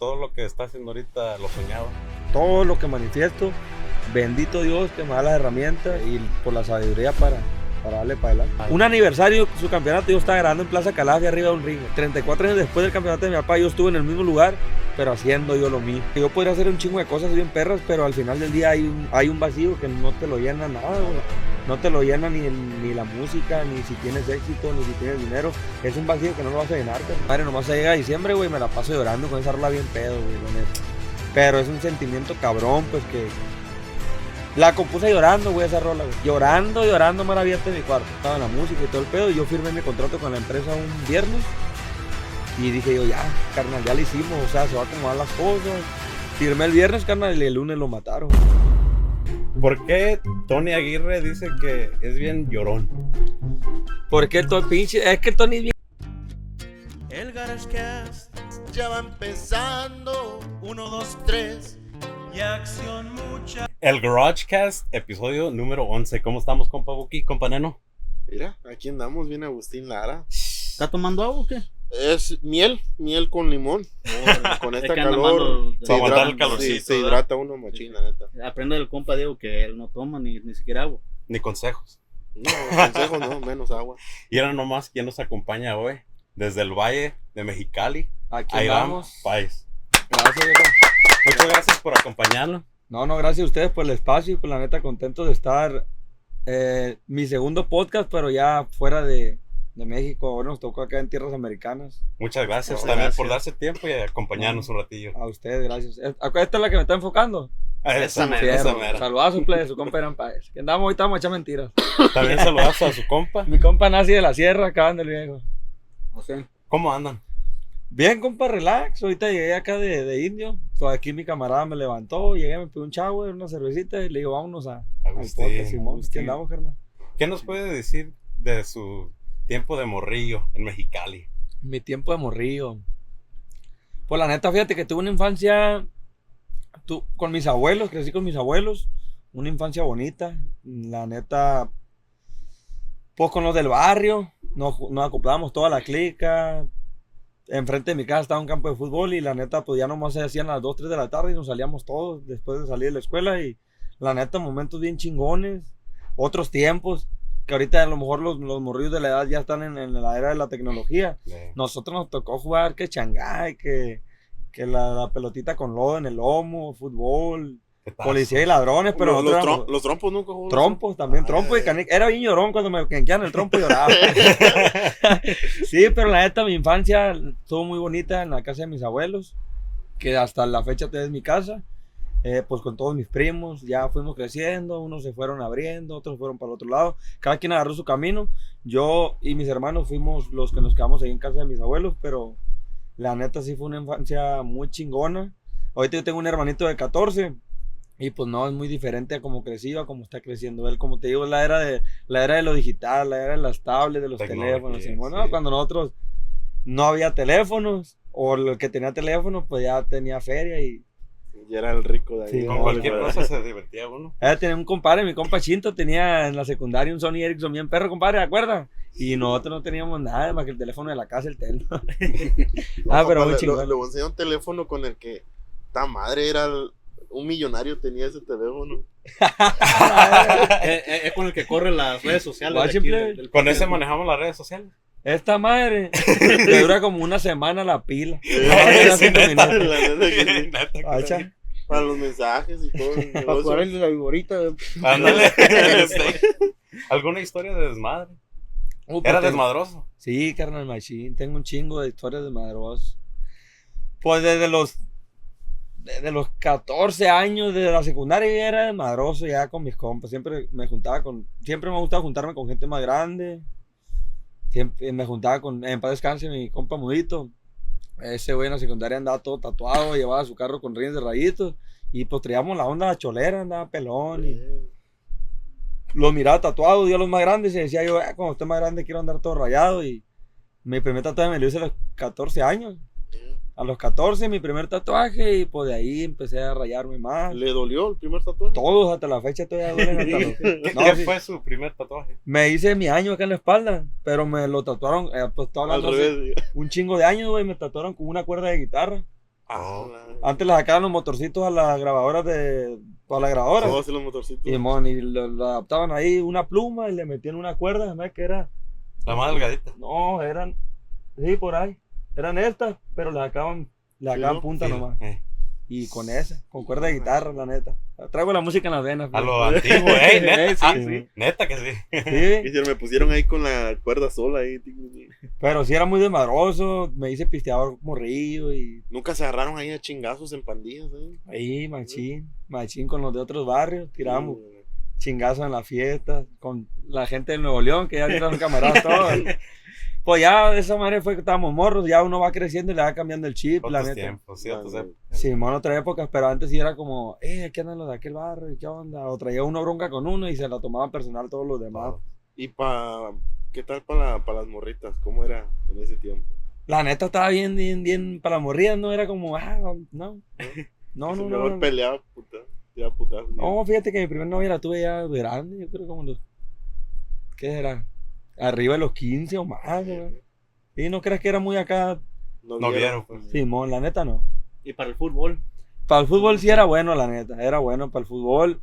todo lo que está haciendo ahorita lo soñaba. Todo lo que manifiesto, bendito Dios que me da las herramientas y por la sabiduría para, para darle para adelante. Un aniversario, su campeonato, yo estaba grabando en Plaza Calafia arriba de un ring. 34 años después del campeonato de mi papá, yo estuve en el mismo lugar, pero haciendo yo lo mío. Yo podría hacer un chingo de cosas bien perras, pero al final del día hay un, hay un vacío que no te lo llena nada, güey. No te lo llena ni, ni la música, ni si tienes éxito, ni si tienes dinero. Es un vacío que no lo vas a llenar, carnal. Madre, nomás llega diciembre, güey, me la paso llorando con esa rola bien pedo, güey. Pero es un sentimiento cabrón, pues que la compuse llorando, güey, esa rola, güey. Llorando, llorando, maravillante en mi cuarto. Estaba la música y todo el pedo. Y yo firmé mi contrato con la empresa un viernes. Y dije yo, ya, carnal, ya lo hicimos. O sea, se va a acomodar las cosas. Firmé el viernes, carnal, y el lunes lo mataron. ¿Por qué Tony Aguirre dice que es bien llorón? Porque todo pinche. Es que Tony es bien. El GarageCast ya va empezando. Uno, dos, tres. Y acción mucha. El GarageCast, episodio número 11. ¿Cómo estamos, compa Buki, compa Neno? Mira, aquí andamos bien Agustín Lara. ¿Está tomando agua o qué? Es miel, miel con limón. con Es este calor se, Para aguantar el hidrata, sí, se hidrata uno machín, la neta. Aprende del compa Diego que él no toma ni, ni siquiera agua. Ni consejos. No, consejo no, menos agua. Y ahora nomás, ¿quién nos acompaña hoy? Desde el Valle de Mexicali. Aquí Ahí vamos. vamos, país. Gracias, viejo. Muchas gracias por acompañarnos. No, no, gracias a ustedes por el espacio y por la neta contento de estar. eh, mi segundo podcast, pero ya fuera de, de México. Ahora nos tocó acá en tierras americanas. Muchas gracias No, también gracias. por darse tiempo y acompañarnos un ratillo. A ustedes, gracias. Eh, Esta es la que me está enfocando. Ah, Esa mera, esa mera. Saludazos, plebe, su compa Eran Páez. Que andamos ahorita vamos a echar mentiras. También saludas a su compa. Mi compa nace de la sierra, acaban del viejo. O sea, ¿Cómo andan? Bien, compa, relax. Ahorita llegué acá de, de indio. Pues aquí mi camarada me levantó, llegué, me pidió un shower, una cervecita y le digo, vámonos a, al Agustín, podcast, Simón. ¿Qué andamos, carnal? ¿Qué nos puede decir de su tiempo de morrillo en Mexicali? Mi tiempo de morrillo. Pues la neta, fíjate que tuve una infancia tu- con mis abuelos, crecí con mis abuelos. Una infancia bonita. La neta, pues con los del barrio. Nos, nos acoplábamos toda la clica. Enfrente de mi casa estaba un campo de fútbol y la neta, pues ya nomás se hacían las 2, 3 de la tarde y nos salíamos todos después de salir de la escuela. Y la neta, momentos bien chingones. Otros tiempos. Que ahorita a lo mejor los, los morrillos de la edad ya están en- en la era de la tecnología. Eh, Nosotros nos tocó jugar que changay, que, que la, la pelotita con lodo en el lomo, fútbol, policía y ladrones, pero los, los, trom- éramos- los trompos nunca jugó. trompos también, trompo y Ay. canica. Era bien llorón cuando me quenqueaban el trompo y lloraba. sí, pero la neta, mi infancia estuvo muy bonita en la casa de mis abuelos, que hasta la fecha es mi casa. Eh, pues con todos mis primos, ya fuimos creciendo, unos se fueron abriendo, otros fueron para el otro lado, cada quien agarró su camino. Yo y mis hermanos fuimos los que nos quedamos ahí en casa de mis abuelos, pero la neta sí fue una infancia muy chingona. Ahorita yo tengo un hermanito de 14 y pues no, es muy diferente a como creció, a como está creciendo él. Como te digo, la era de, la era de lo digital, la era de las tablets, de los teléfonos. y bueno, sí. Cuando nosotros no había teléfonos, o el que tenía teléfono, pues ya tenía feria y Y era el rico de ahí. Sí, Con no, cualquier no, cosa se divertía uno. ella tenía un compadre, mi compa Chinto tenía en la secundaria un Sony Ericsson bien perro, compadre, ¿de acuerdo? Y nosotros no teníamos nada más que el teléfono de la casa, el tel. No, ah, pero muy le- chingón. Le, voy a enseñar un teléfono con el que ta madre era el- un millonario tenía ese teléfono. es, es- es con el que corre las redes sociales. de Guache, aquí, plebe. del- del- Con ese manejamos las redes sociales. Esta madre le dura como una semana la pila. Eh, dura sí, neta. La neta que sí. Neta sí. Para los mensajes y todo. el Para jugar la viborita. Ándale. ¿Alguna historia de desmadre? Uh, Era desmadroso. Sí, carnal machine. Tengo un chingo de historias de madros. Pues desde los desde los 14 años de la secundaria era desmadroso ya con mis compas. Siempre me juntaba con siempre me ha gustado juntarme con gente más grande. Siempre me juntaba con en paz descanse mi compa Mudito. Ese güey en la secundaria andaba todo tatuado, llevaba su carro con rines de rayitos y pues traíamos la onda cholera, andaba pelón y lo miraba tatuado, yo a los más grandes y decía yo, "Ah, cuando esté más grande quiero andar todo rayado y mi primer tatuaje me lo a los 14 años. A los 14 mi primer tatuaje y pues de ahí empecé a rayarme más. ¿Le dolió el primer tatuaje? Todos hasta la fecha todavía duelen hasta los- ¿Qué, No, qué sí. fue su primer tatuaje? Me hice mi año acá en la espalda, pero me lo tatuaron, eh, pues estaba hablando hace un chingo de años, güey, me tatuaron con una cuerda de guitarra. Ah, Antes le sacaban los motorcitos a las grabadoras de. A las grabadoras. Todos los motorcitos. Y, mon, y lo, lo adaptaban ahí una pluma y le metían una cuerda, ¿sabes que era? La más delgadita. No, eran. Sí, por ahí. Eran estas, pero le sacaban, le Sí, sacaban ¿no? punta Sí, nomás. eh. Y con esa, con cuerda de guitarra, la neta. Traigo la música en las venas. A lo antiguo, eh, neta. Eh, sí, Ah, sí. Neta que sí. Sí, me pusieron ahí con la cuerda sola ahí. pero sí era muy desmadroso. Me hice pisteador morrillo y Nunca se agarraron ahí a chingazos en pandillas, ¿eh? ahí, machín. Machín con los de otros barrios. Tiramos Sí, chingazos en las fiestas. Con la gente del Nuevo León, que ya eran camaradas todos. Pues ya de esa manera fue que estábamos morros. Ya uno va creciendo y le va cambiando el chip, la neta. tiempos, ciertos Ah, épocas. Sí, en otra época, pero antes sí era como, eh, aquí andan los de aquel barrio, ¿y qué onda? O traía uno bronca con uno y se la tomaban personal todos los demás. ¿Y pa, qué tal para las morritas? ¿Cómo era en ese tiempo? La neta estaba bien, bien, bien, para morir, no era como, ah, no, no, no, mejor no. No, peleaba, puta. Tiraba putazos. No, fíjate que mi primer novia la tuve ya grande, yo creo como los, ¿qué era? Arriba de los 15 o más, güey. Y no crees que era muy acá, No vieron, pues. Simón, la neta no. Y para el fútbol. Para el fútbol sí era bueno, la neta. Era bueno para el fútbol.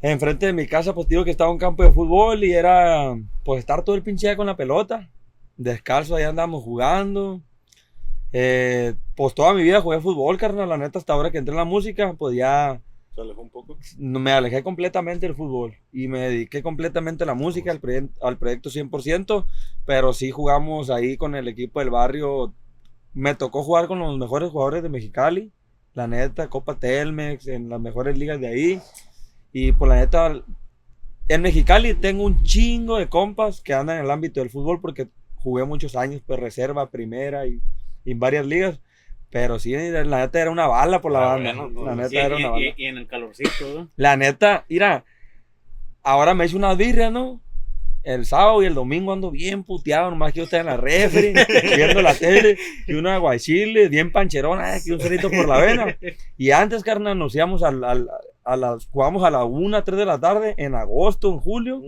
Enfrente de mi casa, pues digo que estaba un campo de fútbol y era, pues, estar todo el pinche día con la pelota. Descalzo, ahí andamos jugando. Eh, pues toda mi vida jugué fútbol, carnal. La neta, hasta ahora que entré en la música, pues ya No- me alejé completamente del fútbol y me dediqué completamente a la música, al, proye- al proyecto 100%, pero sí jugamos ahí con el equipo del barrio. Me tocó jugar con los mejores jugadores de Mexicali, la neta, Copa Telmex, en las mejores ligas de ahí. Y por la neta, en Mexicali tengo un chingo de compas que andan en el ámbito del fútbol porque jugué muchos años, pues reserva, primera y en varias ligas. Pero sí, la neta era una bala por la Ah, banda. bueno, la pues, neta era y- una bala. y- y en el calorcito, ¿no? La neta, mira, ahora me hecho una birria, ¿no? El sábado y el domingo ando bien puteado, nomás que yo estar en la refri, viendo la tele, y una aguachile, bien pancherona, eh, que un cerito por la vena. Y antes, carnal, nos íbamos al, al- a las, jugábamos a la 1, 3 de la tarde, en agosto, en julio,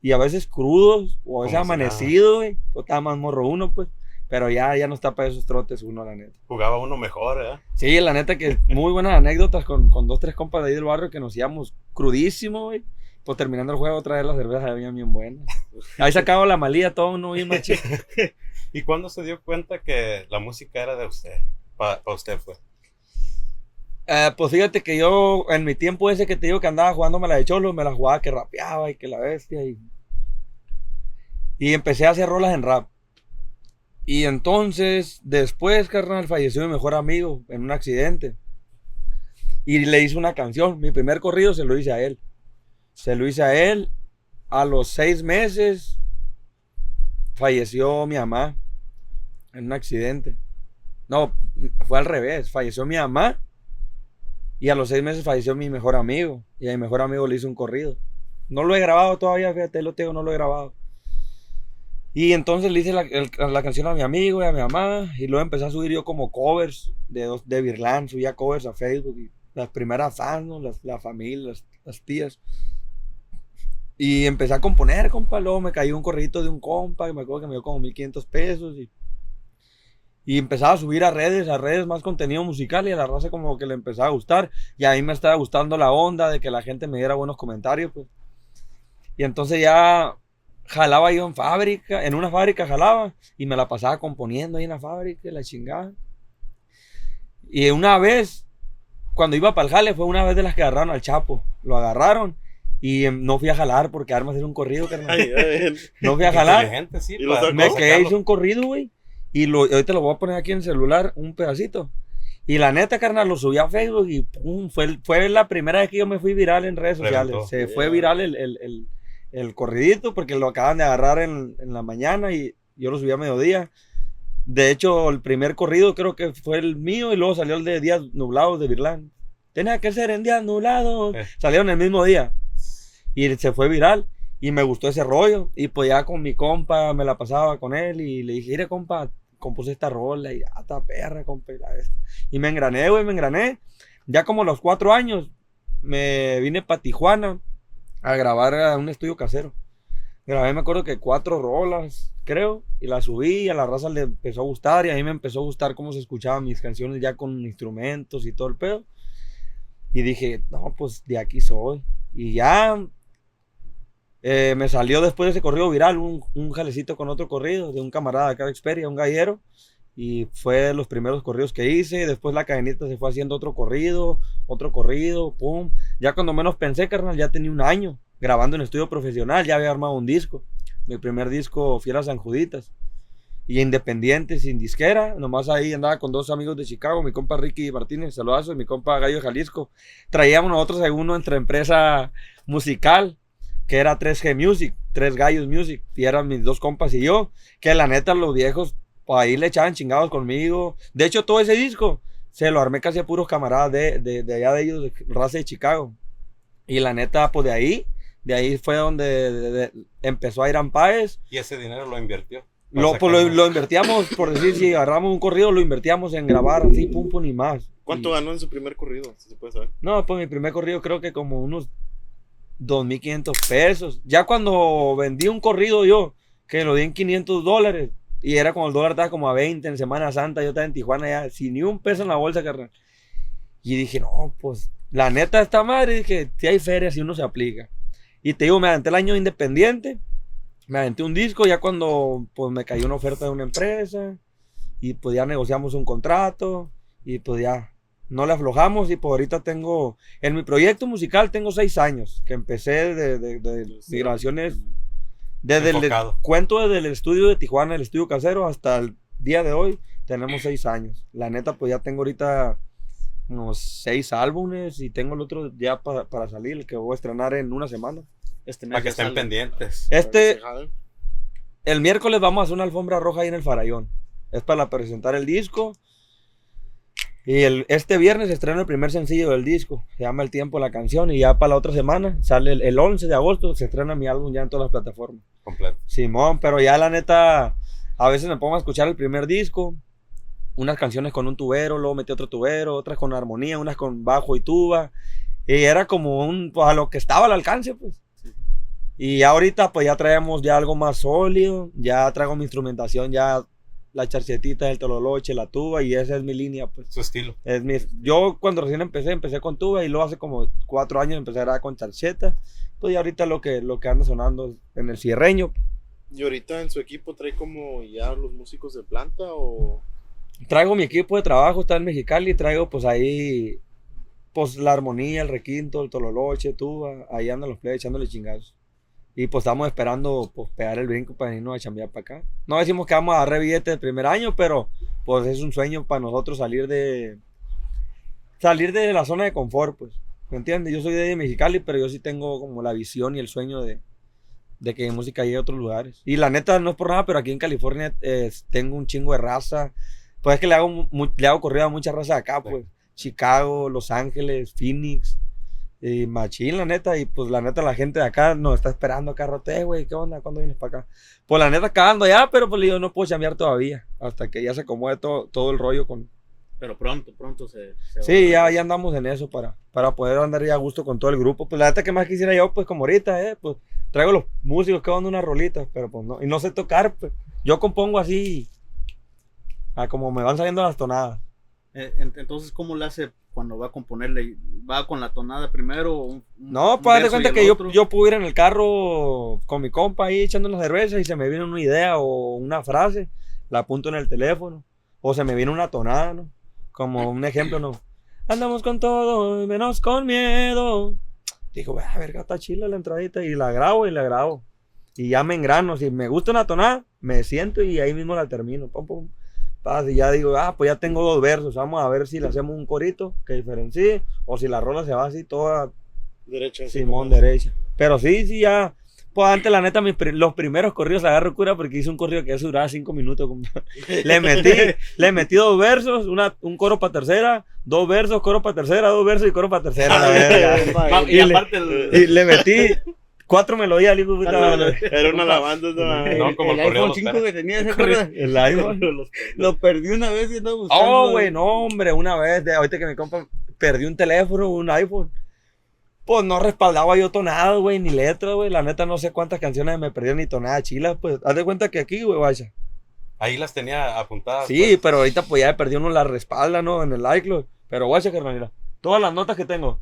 y a veces crudos, o a veces amanecido, güey. Pues estaba más morro uno, pues. Pero ya, ya no está para esos trotes uno, la neta. Jugaba uno mejor, ¿eh? Sí, la neta que muy buenas anécdotas con, con dos, tres compas de ahí del barrio que nos íbamos crudísimo, güey. Pues terminando el juego otra vez las cervezas habían bien buenas. Ahí sacaba la malía todo uno bien machito. ¿Y cuándo se dio cuenta que la música era de usted? Para usted fue. Eh, pues fíjate que yo, en mi tiempo ese que te digo que andaba jugándome la de cholo, me la jugaba que rapeaba y que la bestia. Y, y empecé a hacer rolas en rap. Y entonces, después, carnal, falleció mi mejor amigo en un accidente. Y le hice una canción. Mi primer corrido se lo hice a él. Se lo hice a él. A los seis meses falleció mi mamá en un accidente. No, fue al revés. Falleció mi mamá. Y a los seis meses falleció mi mejor amigo. Y a mi mejor amigo le hice un corrido. No lo he grabado todavía, fíjate, lo tengo, no lo he grabado. Y entonces le hice la, la canción a mi amigo y a mi mamá. Y luego empecé a subir yo como covers de, de Virlán. Subía covers a Facebook. Y las primeras fans, las, la familia, las, las tías. Y empecé a componer, compa. Luego me cayó un corridito de un compa. Y me acuerdo que me dio como 1500 pesos. Y, y empezaba a subir a redes, a redes más contenido musical. Y a la raza como que le empezaba a gustar. Y a mí me estaba gustando la onda de que la gente me diera buenos comentarios. Pues. Y entonces ya jalaba yo en fábrica, en una fábrica jalaba y me la pasaba componiendo ahí en la fábrica y la chingada. Y una vez, cuando iba para el jale, fue una vez de las que agarraron al Chapo. Lo agarraron y em, no fui a jalar porque armas era un corrido, carnal. Ay, ay, No fui a jalar. Sí. Y lo. Me quedé, hice un corrido, güey. Y lo, ahorita lo voy a poner aquí en el celular, un pedacito. Y la neta, carnal, lo subí a Facebook y pum, fue, fue la primera vez que yo me fui viral en redes sociales. Reventó. Se fue viral el, el, el, el corridito porque lo acaban de agarrar en, en la mañana y yo lo subí a mediodía. De hecho, el primer corrido creo que fue el mío y luego salió el de Días Nublados de Virlán. Tenía que ser en Días Nublados. Eh. Salieron el mismo día. Y se fue viral. Y me gustó ese rollo. Y pues ya con mi compa me la pasaba con él. Y le dije, mire, compa, compuse esta rola. Y ya está perra, compa. Y, la bestia". y me engrané, güey, me engrané. Ya como a los cuatro años me vine para Tijuana a grabar a un estudio casero. Grabé, me acuerdo que cuatro rolas, creo, y las subí y a la raza le empezó a gustar y a mí me empezó a gustar cómo se escuchaban mis canciones ya con instrumentos y todo el pedo. Y dije, no, pues de aquí soy. Y ya eh, me salió después de ese corrido viral un, un jalecito con otro corrido de un camarada acá de Xperia, un gallero. Y fue los primeros corridos que hice. Después la cadenita se fue haciendo otro corrido, otro corrido, pum. Ya cuando menos pensé, carnal, ya tenía un año grabando en estudio profesional. Ya había armado un disco. Mi primer disco, Fieras San Juditas. Y independiente, sin disquera. Nomás ahí andaba con dos amigos de Chicago, mi compa Ricky Martínez, saludazo, y mi compa Gallo Jalisco. Traíamos nosotros en uno entre empresa musical, que era 3G Music, 3 Gallos Music. Y eran mis dos compas y yo. Que la neta, los viejos, pues ahí le echaban chingados conmigo. De hecho, todo ese disco se lo armé casi a puros camaradas de, de, de allá de ellos, de raza de Chicago. Y la neta, pues de ahí, de ahí fue donde de- de- empezó a ir Páez. Y ese dinero lo invirtió. Lo, pues, lo, invertíamos, por decir, si agarramos un corrido, lo invertíamos en grabar así, pum, pum y más. ¿Cuánto Y- ganó en su primer corrido? Si se puede saber. No, pues mi primer corrido creo que como unos 2.500 pesos. Ya cuando vendí un corrido yo, que lo di en 500 dólares, y era como el dólar estaba como a 20 en Semana Santa, yo estaba en Tijuana ya, sin ni un peso en la bolsa, carnal. Y dije, no, pues, la neta esta madre, dije, si hay ferias y uno se aplica. Y te digo, me aventé el año independiente, me aventé un disco, ya cuando pues me cayó una oferta de una empresa, y pues ya negociamos un contrato, y pues ya no le aflojamos, y pues ahorita tengo, en mi proyecto musical tengo seis años, que empecé de, de, de- de grabaciones, desde el, cuento desde el estudio de Tijuana, el estudio casero, hasta el día de hoy, tenemos seis años. La neta, pues ya tengo ahorita unos seis álbumes y tengo el otro ya pa- para salir, el que voy a estrenar en una semana. Este mes Para que estén sale. pendientes. Este, el miércoles vamos a hacer una alfombra roja ahí en el Farallón. Es para presentar el disco. Y el, este viernes estreno el primer sencillo del disco. Se llama El Tiempo la canción. Y ya para la otra semana, sale el, el 11 de agosto, se estrena mi álbum ya en todas las plataformas. Completo. Simón, pero ya la neta, a veces me pongo a escuchar el primer disco. Unas canciones con un tubero, luego metí otro tubero, otras con armonía, unas con bajo y tuba. Y era como un, pues a lo que estaba al alcance, pues. Y ahorita, pues ya traemos ya algo más sólido. Ya traigo mi instrumentación, ya la charcetita, el tololoche, la tuba, y esa es mi línea, pues. Su estilo. Es mi, yo cuando recién empecé, empecé con tuba y luego hace como cuatro años empecé a grabar con charcheta. Pues ya ahorita lo que, lo que anda sonando en el cierreño. ¿Y ahorita en su equipo trae como ya los músicos de planta o...? Traigo mi equipo de trabajo, está en Mexicali, traigo pues ahí pues la armonía, el requinto, el tololoche, tuba, ahí andan los plebes echándole chingados. Y pues estamos esperando pues pegar el brinco para irnos a chambear para acá. No decimos que vamos a agarrar billetes el primer año, pero pues es un sueño para nosotros salir de salir de la zona de confort, pues. ¿Me entiendes? Yo soy de Mexicali, pero yo sí tengo como la visión y el sueño de, de que música llegue a otros lugares. Y la neta, no es por nada, pero aquí en California eh, tengo un chingo de raza. Pues es que le hago, le hago corrida a mucha raza de acá, Sí. pues. Chicago, Los Ángeles, Phoenix. Y machín, la neta. Y pues la neta, la gente de acá nos está esperando acá, rote, güey, ¿qué onda? ¿Cuándo vienes para acá? Pues la neta, acabando ya, pero pues digo, no puedo chambear todavía. Hasta que ya se acomode todo, todo el rollo con, Pero pronto, pronto se, se va Sí, a- ya, ya andamos en eso para, para poder andar ya a gusto con todo el grupo. Pues la neta que más quisiera yo, pues como ahorita, eh, pues traigo los músicos que van unas rolitas, pero pues no, y no sé tocar, pues. Yo compongo así, a como me van saliendo las tonadas. Eh, en- entonces, ¿cómo le hace cuando va a componerle? ¿Va con la tonada primero? un- No, pues de cuenta que yo, yo puedo ir en el carro con mi compa ahí echando una cerveza y se me viene una idea o una frase, la apunto en el teléfono, o se me viene una tonada, ¿no? Como un ejemplo, ¿no? Andamos con todo, menos con miedo. Digo, "Ah, verga, está chila la entradita y la grabo y la grabo. Y ya me engrano, si me gusta una tonada, me siento y ahí mismo la termino. Pum, pum. Y ya digo, ah, pues ya tengo dos versos, vamos a ver si le hacemos un corito que diferencie o si la rola se va así toda Derecha. Simón derecha. Pero sí, sí, ya. Pues antes, la neta, mis los primeros corridos agarro cura porque hice un corrido que eso duraba cinco minutos. le metí, le metí dos versos, una, un coro para tercera, dos versos, coro para tercera, dos versos y coro para tercera. la verga. Va- y, y le- aparte el, Y le metí cuatro melodías puta madre. Era una esa No, como el correo iPhone los 5 perros. que tenía, ¿se acuerda? El iPhone. Lo perdí una vez y andaba buscando. Oh, güey, no, hombre, una vez, de, ahorita que mi compa perdió un teléfono, un iPhone. Pues no respaldaba yo tonadas, güey, ni letras, güey. La neta no sé cuántas canciones me perdieron ni tonadas chilas, pues. Haz de cuenta que aquí, güey, vaya. Ahí las tenía apuntadas. Sí, pues. pero ahorita pues ya perdí uno la respalda, ¿no? En el iCloud. Pero guacha, carnal, mira. Todas las notas que tengo.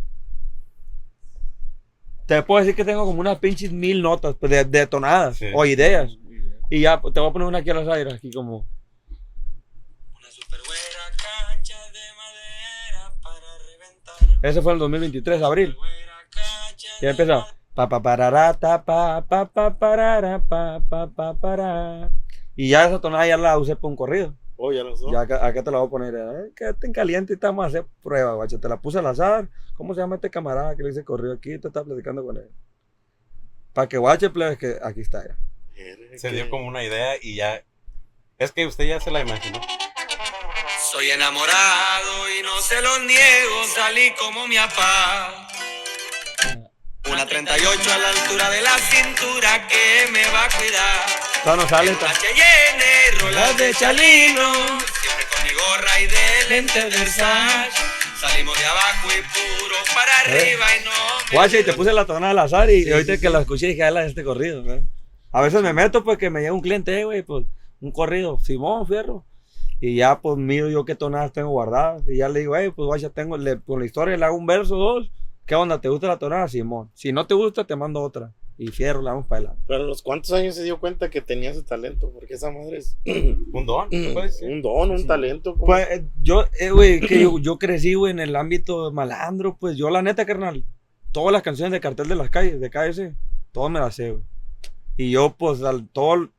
Te puedo decir que tengo como unas pinches mil notas pues, de, de tonadas Sí. o ideas. Y ya, pues, te voy a poner una aquí a los aires, aquí como. Una super güera cacha de madera para reventar. Ese fue en el 2023, abril. Ya empezó. Pa pa pa pa pa parara, pa pa pa para. Y ya esa tonada ya la usé por un corrido. Oh, ya lo usó. Ya acá, acá te la voy a poner. Eh, quédate en caliente y estamos a hacer prueba, guacho. Te la puse al azar. ¿Cómo se llama este camarada que le dice corrido aquí? Te está platicando con él. Para que guache, plebes, que aquí está ya. Se dio como una idea y ya. Es que usted ya se la imaginó. Soy enamorado y no se lo niego, salí como mi apá. Una 38 a la altura de la cintura que me va a cuidar. Todavía no sale. H&N, rolas de Chalino, siempre con mi gorra y de lentes Versace. Salimos de abajo y puro para arriba y no me Guache, y te puse la tonada al azar y, y ahorita que la escuché dije, la de este corrido. A veces me meto pues que me llega un cliente, eh, güey, pues un corrido, Simón, fierro. Y ya pues miro yo qué tonadas tengo guardadas. Y ya le digo, hey, pues guacha, tengo, le, con la historia le hago un verso, dos. ¿Qué onda? ¿Te gusta la tonada? Simón. Si no te gusta, te mando otra. Y fierro, la vamos para adelante. Pero a los cuántos años se dio cuenta que tenía ese talento, porque esa madre es Un don, un don, un talento. como- Pues eh, yo, eh, güey, que yo, yo crecí, güey, en el ámbito malandro, pues yo la neta, carnal, todas las canciones de Cartel de las Calles, de KS, todas me las sé, güey. Y yo, pues, al todo,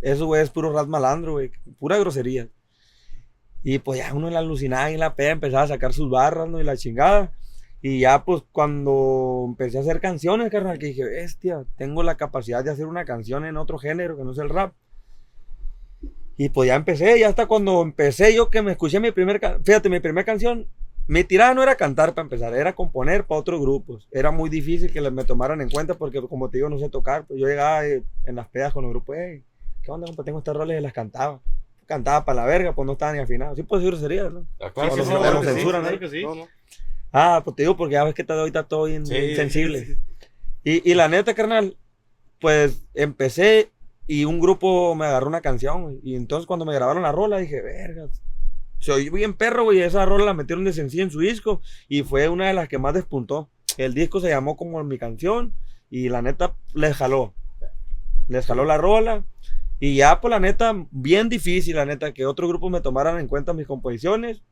eso, güey, es puro rap malandro, güey, pura grosería. Y pues ya uno en la alucinada y en la peda empezaba a sacar sus barras, ¿no? Y la chingada. Y ya, pues, cuando empecé a hacer canciones, carnal, que dije, bestia, tengo la capacidad de hacer una canción en otro género que no es el rap. Y pues ya empecé, ya hasta cuando empecé yo que me escuché mi primer, fíjate, mi primera canción, mi tirada no era cantar para empezar, era componer para otros grupos. Era muy difícil que les me tomaran en cuenta porque como te digo, no sé tocar. Pues yo llegaba eh, en las pedas con los grupos, hey, ¿qué onda, compa? Tengo estas roles y las cantaba. Cantaba para la verga, pues no estaba ni afinado. Sí, pues sí, sería, ¿no? Ah, claro Sí, que sí, sí, sí, que sí. censuran, claro que sí. No, no. Ah, pues te digo porque ya ves que está ahorita todo bien, Sí, bien sensible. sí, sí. Y, y la neta, carnal, pues empecé y un grupo me agarró una canción, güey. Y entonces cuando me grabaron la rola dije, verga. Se oyó bien perro, güey. Esa rola la metieron de sencillo en su disco y fue una de las que más despuntó. El disco se llamó como mi canción y la neta les jaló. Les jaló la rola. Y ya, pues la neta, bien difícil, la neta, que otro grupo me tomaran en cuenta mis composiciones.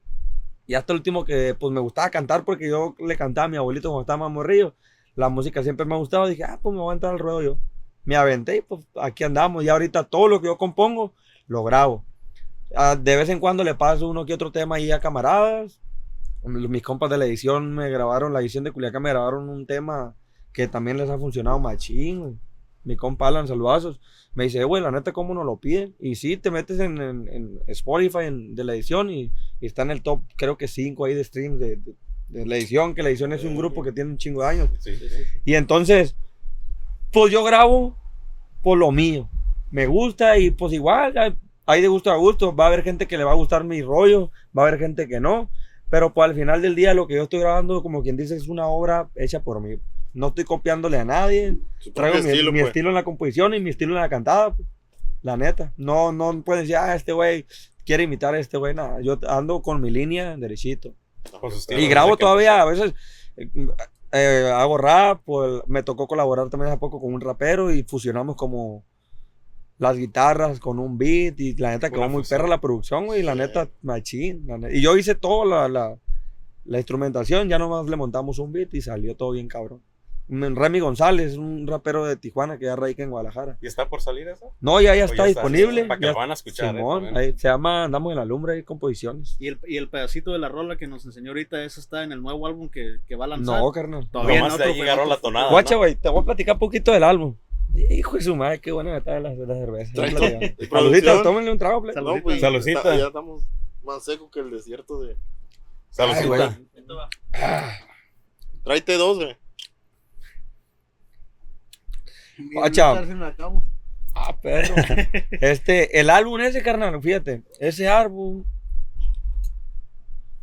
Y hasta el último que pues me gustaba cantar porque yo le cantaba a mi abuelito cuando estaba más morrillo. La música siempre me ha gustado. Dije, ah, pues me voy a entrar al ruedo yo. Me aventé y pues aquí andamos. Y ahorita todo lo que yo compongo lo grabo. Ah, de vez en cuando le paso uno que otro tema ahí a camaradas. Mis compas de la edición me grabaron, la edición de Culiacán me grabaron un tema que también les ha funcionado machín. Mi compa Alan Salvazos me dice, "Eh, güey, la neta, ¿cómo nos lo piden? Y sí, te metes en, en- en Spotify en- de la edición y, y está en el top, creo que 5 ahí de streams de, de- de la edición, que la edición es un grupo que tiene un chingo de años. Sí, sí, sí. Y entonces, pues yo grabo por lo mío. Me gusta y pues igual, hay- hay de gusto a gusto. Va a haber gente que le va a gustar mi rollo, va a haber gente que no. Pero pues al final del día lo que yo estoy grabando, como quien dice, es una obra hecha por mí. No estoy copiándole a nadie. Traigo mi, estilo, mi pues. estilo en la composición y mi estilo en la cantada. pues. La neta. No, no pueden decir, ah, este güey quiere imitar a este güey. Nada, yo ando con mi línea derechito. Su estilo Y grabo todavía, a veces eh, eh, hago rap, pues me tocó colaborar también hace poco con un rapero y fusionamos como las guitarras con un beat y la neta quedó Una muy fusión. perra la producción, güey, y la Sí. neta, machín. la neta. Y yo hice toda la, la, la instrumentación, ya nomás le montamos un beat y salió todo bien cabrón. Remy González, un rapero de Tijuana que ya radica en Guadalajara. ¿Y está por salir eso? No, ya, ya ¿O está disponible. Para que ya- lo van a escuchar. ¿eh? Simón, También. ahí se llama Andamos en la Lumbre, hay composiciones. Y el, y el pedacito de la rola que nos enseñó ahorita, eso está en el nuevo álbum que, que va a lanzar. No, carnal. Todavía Nomás en de ahí agarró la tonada. Guacha, ¿no? güey, te voy a platicar un poquito del álbum. Hijo de su madre, qué buena está la, la cerveza. No todo. platicamos. ¿Y Saludita, producción? tómenle un trago. Salud. No, pues, Saludcita. está- ya estamos más secos que el desierto de. Saludcita. Ay, Tráete dos, güey. Guacha. Cabo. Ah, perro. Este, el álbum ese, carnal, fíjate. Ese álbum.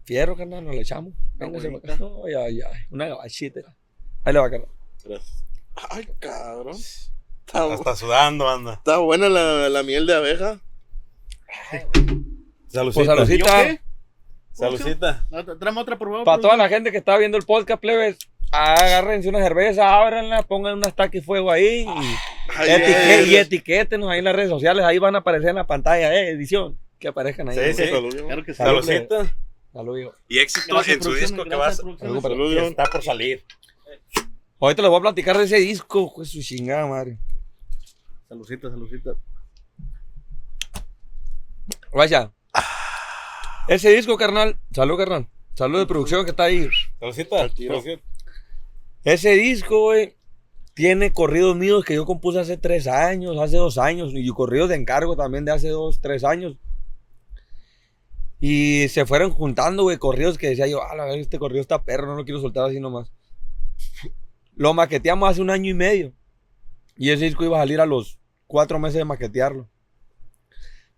Fierro, carnal, nos le echamos. Acá. Ay, ay, ay. Una gabachita. Ahí le va, carnal. Gracias. Ay, cabrón. Está, Está sudando, anda. está buena la, la miel de abeja. Saludcita. Pues. No, Tráeme otra, por favor. Para toda la gente que está viendo el podcast, plebes, agárrense una cerveza, ábranla, pongan un estaque y fuego ahí. Y, Ay, etique- ay, y etiquétenos ahí en las redes sociales. Ahí van a aparecer en la pantalla, eh, edición. Que aparezcan ahí. Sí, sí. Salud, viejo. Claro que sí. Salud, Saludcita. Salud, hijo. Y éxito Gracias, en su disco que vas, viejo. está por salir. Ahorita les voy a platicar de ese disco, pues su chingada madre. Saludcita, saludcita. Vaya. Ese disco, carnal. Salud, carnal. Salud de producción que está ahí. Saludcita. Saludcita. Ese disco, güey, tiene corridos míos que yo compuse hace tres años, hace dos años, y corridos de encargo también de hace dos, tres años. Y se fueron juntando, güey, corridos que decía yo, a la este corrido está perro, no lo quiero soltar así nomás. Lo maqueteamos hace un año y medio. Y ese disco iba a salir a los cuatro meses de maquetearlo.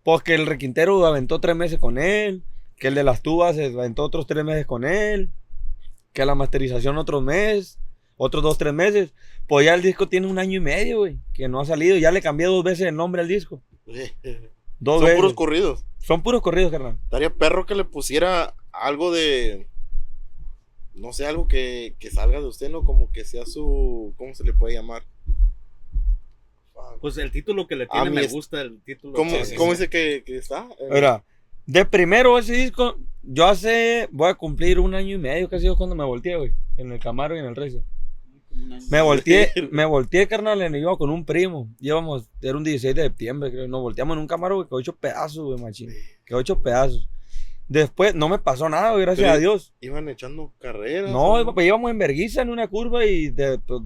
Porque el requintero aventó tres meses con él, que el de las tubas aventó otros tres meses con él, que la masterización otro mes, otros dos, tres meses. Pues ya el disco tiene un año y medio, güey, que no ha salido. Ya le cambié dos veces el nombre al disco. Dos Son veces. puros corridos. Son puros corridos, carnal. Estaría perro que le pusiera algo de. No sé, algo que, que salga de usted, ¿no? Como que sea su. ¿Cómo se le puede llamar? Pues el título que le A tiene me es- gusta, el título. ¿Cómo, Sí, sí, cómo sí. dice que, que está? Eh, Mira, de primero ese disco, yo hace, voy a cumplir un año y medio casi cuando me volteé, güey, en el Camaro y en el Racer. Me volteé, me volteé, carnal, en iba con un primo. Íbamos, era un 16 de septiembre, creo. Nos volteamos en un Camaro, güey, que ocho pedazos, güey, machín. Que ocho pedazos. Después, no me pasó nada, güey, gracias Pero- a Dios. Iban echando carreras. No, ¿o pues, íbamos en verguiza en una curva y de, pues,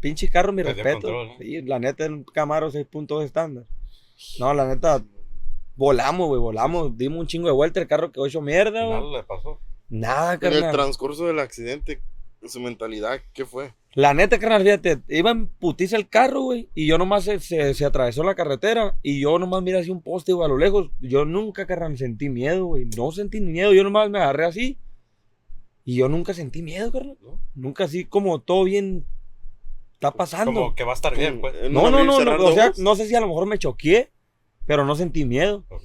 pinches carros, mi respeto. control, ¿no? Sí, la neta, el Camaro 6.2 estándar. No, la neta, volamos, güey, volamos. Dimos un chingo de vuelta, el carro quedó hecho mierda, güey. Nada le pasó. Nada, En el carnal. transcurso del accidente, su mentalidad, ¿qué fue? La neta, carnal, fíjate, iba en putiza el carro, güey, y yo nomás se, se, se atravesó la carretera y yo nomás miré así un poste, güey, a lo lejos. Yo nunca, carnal, sentí miedo, güey. No sentí ni miedo, yo nomás me agarré así. Y yo nunca sentí miedo, carnal. Nunca así como todo bien está pasando. Como que va a estar bien, pues. No, no, no, no, o sea, no sé si a lo mejor me choqué, pero no sentí miedo. Ok.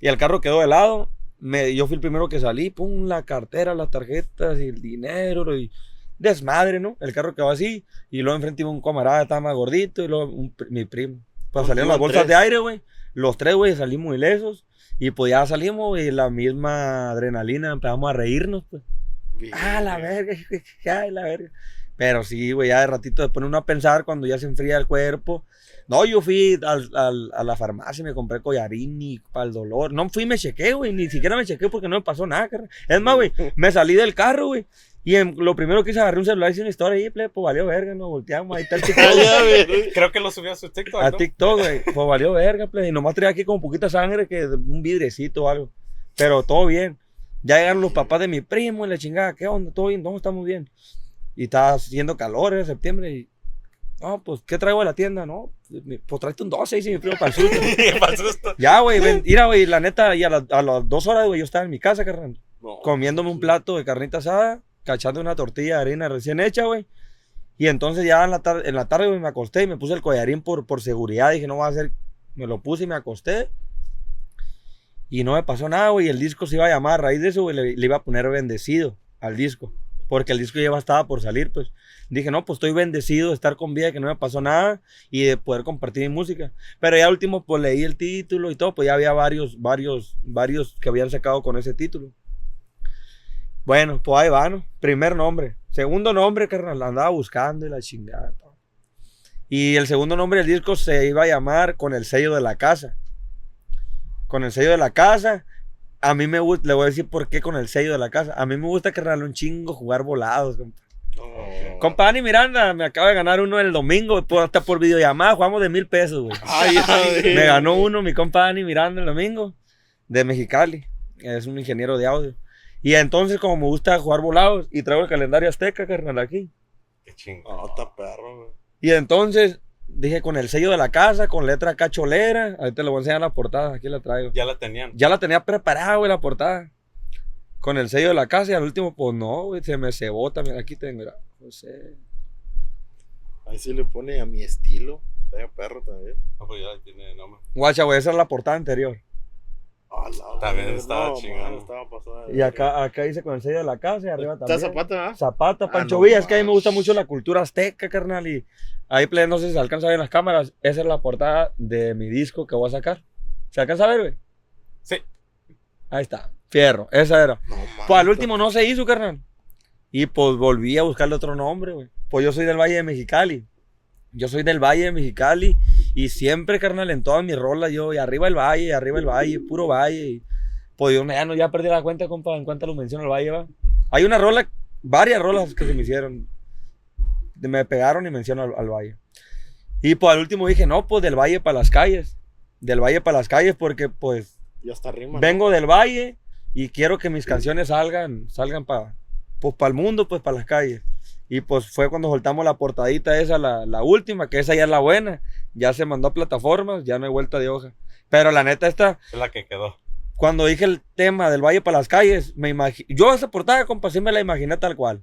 Y el carro quedó de lado. Me, yo fui el primero que salí, pum, la cartera, las tarjetas y el dinero y desmadre, ¿no? El carro quedó así y luego enfrente iba un camarada, estaba más gordito y luego un mi primo. Pues salieron las bolsas tres. de aire, güey. Los tres, güey, salimos ilesos y pues ya salimos y la misma adrenalina empezamos a reírnos, pues. Bien. Ah, la verga, ay, la verga. Pero sí, güey, ya de ratito de poner uno a pensar cuando ya se enfría el cuerpo. No, yo fui al- al- a la farmacia y me compré collarín y para el dolor. No fui me chequé, güey, ni siquiera me chequé porque no me pasó nada, carnal. Es más, güey, me salí del carro, güey. Y en- lo primero que hice, agarré un celular y hice una historia ahí, pues valió verga, nos volteamos, ahí está el TikTok. Creo que lo subió a su TikTok. A ¿no? TikTok, güey. Pues valió verga, pues. Y nomás traía aquí como poquita sangre que un vidrecito o algo. Pero todo bien. Ya llegaron los papás de mi primo y la chingada. ¿Qué onda? ¿Todo bien? ¿Cómo estamos bien? Y estaba haciendo calor en septiembre y... No, pues, ¿qué traigo de la tienda? No, pues tráete un 12 dice mi primo para el susto. Para el susto. ya, güey, mira, güey, la neta, y a, las- a las dos horas, güey, yo estaba en mi casa, carnal No. comiéndome un plato de carnita asada, cachando una tortilla de harina recién hecha, güey. Y entonces ya en la, tar- en la tarde, me acosté y me puse el collarín por, por seguridad. Dije, no va a ser. Me lo puse y me acosté. Y no me pasó nada, güey. El disco se iba a llamar, a raíz de eso, güey, le, le iba a poner bendecido al disco. Porque el disco ya estaba por salir, pues. Dije, no, pues estoy bendecido de estar con vida, que no me pasó nada y de poder compartir mi música. Pero ya último, pues leí el título y todo, pues ya había varios, varios, varios que habían sacado con ese título. Bueno, pues ahí va, ¿no? Primer nombre. Segundo nombre, carnal, la andaba buscando y la chingada. Y el segundo nombre del disco se iba a llamar Con el sello de la casa. Con el sello de la casa. A mí me gusta, le voy a decir por qué con el sello de la casa. A mí me gusta, carnal, un chingo jugar volados. compa. No. Compa Dani Miranda, me acaba de ganar uno el domingo, por- hasta por videollamada, jugamos de mil pesos, güey. Me ganó uno mi compa Dani Miranda el domingo, de Mexicali. Es un ingeniero de audio. Y entonces, como me gusta jugar volados, y traigo el calendario azteca, carnal, aquí. Qué chingo. No, está perro, güey. Y entonces, dije con el sello de la casa, con letra cacholera. Ahorita le voy a enseñar la portada, aquí la traigo. Ya la tenían. Ya la tenía preparada, güey, la portada. Con el sello de la casa y al último, pues no, güey, se me cebó también. Aquí tengo, mira, José. Ahí sí le pone a mi estilo. Vaya perro también. No, pues ya tiene nombre. Guacha, güey, esa es la portada anterior. También estaba no, chingón. mano, estaba pasada Y acá, acá dice con el sello de la casa y arriba Está también. Zapata, ¿ah? Zapata, Ah, Pancho no Villa, es que a mí me gusta mucho la cultura azteca, carnal. Y ahí, no sé si se alcanza a ver en las cámaras. Esa es la portada de mi disco que voy a sacar. ¿Se alcanza a ver, güey? Sí. Ahí está. Fierro, esa era. No, Pues al último no se hizo, carnal. Y pues volví a buscarle otro nombre, güey. Pues yo soy del Valle de Mexicali. Yo soy del Valle de Mexicali. Y siempre, carnal, en todas mis rolas, yo, y arriba el Valle, y arriba el Valle, puro Valle. Y, pues yo ya, no, ya perdí la cuenta, compa, en cuánto lo menciono el Valle, va. Hay una rola, varias rolas que se me hicieron. Me pegaron y menciono al, al Valle. Y pues al último dije, no, pues del Valle para las calles. Del Valle para las calles, porque pues Ya está rima. ¿no? vengo del valle y quiero que mis canciones salgan, salgan para pues, el mundo, pues para las calles. Y pues fue cuando soltamos la portadita esa, la, la última, que esa ya es la buena. Ya se mandó a plataformas, ya no hay vuelta de hoja. Pero la neta esta, Es la que quedó. cuando dije el tema del valle para las calles, me imagi- yo esa portada, compa, sí me la imaginé tal cual.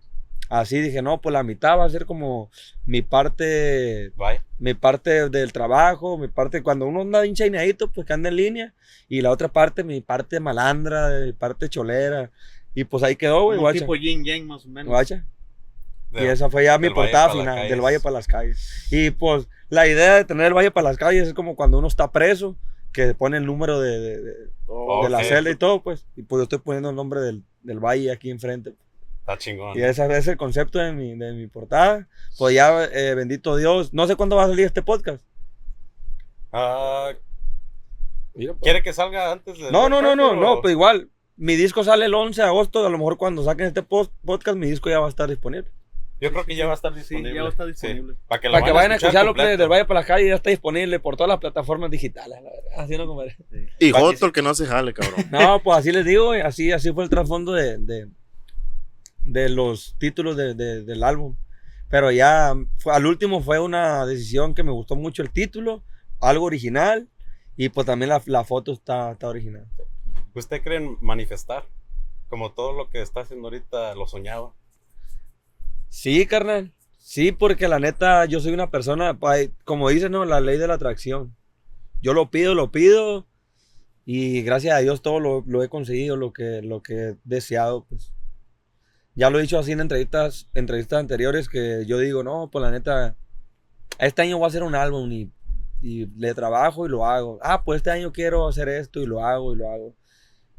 Así dije, no, pues la mitad va a ser como mi parte Bye. mi parte del trabajo, mi parte cuando uno anda bien chaineadito, pues que anda en línea, y la otra parte, mi parte malandra, mi parte cholera, y pues ahí quedó, güey, Un guacha, tipo yin yang más o menos. guacha. Y esa fue ya mi portada final, del Valle para las calles. Y pues la idea de tener el Valle para las calles es como cuando uno está preso, que pone el número de, de- de- Oh, de la celda y todo, pues, y pues yo estoy poniendo el nombre del, del Valle aquí enfrente. Está chingón. Y ese es el concepto de mi, de mi portada. Pues ya, eh, bendito Dios, no sé cuándo va a salir este podcast. Ah, pues. ¿Quiere que salga antes de.? No, no, no, no, o- no, pues igual. Mi disco sale el 11 de agosto. A lo mejor cuando saquen este post- podcast, mi disco ya va a estar disponible. Yo creo que ya va a estar Sí, disponible. ya va a estar Sí. disponible. Para que, Para que vayan a escucharlo, completo. plebe, del Valle para la calle, ya está disponible por todas las plataformas digitales. la verdad. Así no, compadre. Y Pa' que Joto el que no se jale, cabrón. No, pues así les digo, así, así fue el trasfondo de, de, de los títulos de- de- del álbum. Pero ya, fue- al último fue una decisión que me gustó mucho el título, algo original, y pues también la, la foto está, está original. ¿Usted cree en manifestar? Como todo lo que está haciendo ahorita lo soñaba. Sí, carnal. Sí, porque la neta, yo soy una persona, como dice, ¿no? La ley de la atracción. Yo lo pido, lo pido. Y gracias a Dios todo lo, lo he conseguido, lo que, lo que he deseado, pues. Ya lo he dicho así en entrevistas, entrevistas anteriores que yo digo, no, pues la neta, este año voy a hacer un álbum y, y le trabajo y lo hago. Ah, pues este año quiero hacer esto y lo hago y lo hago.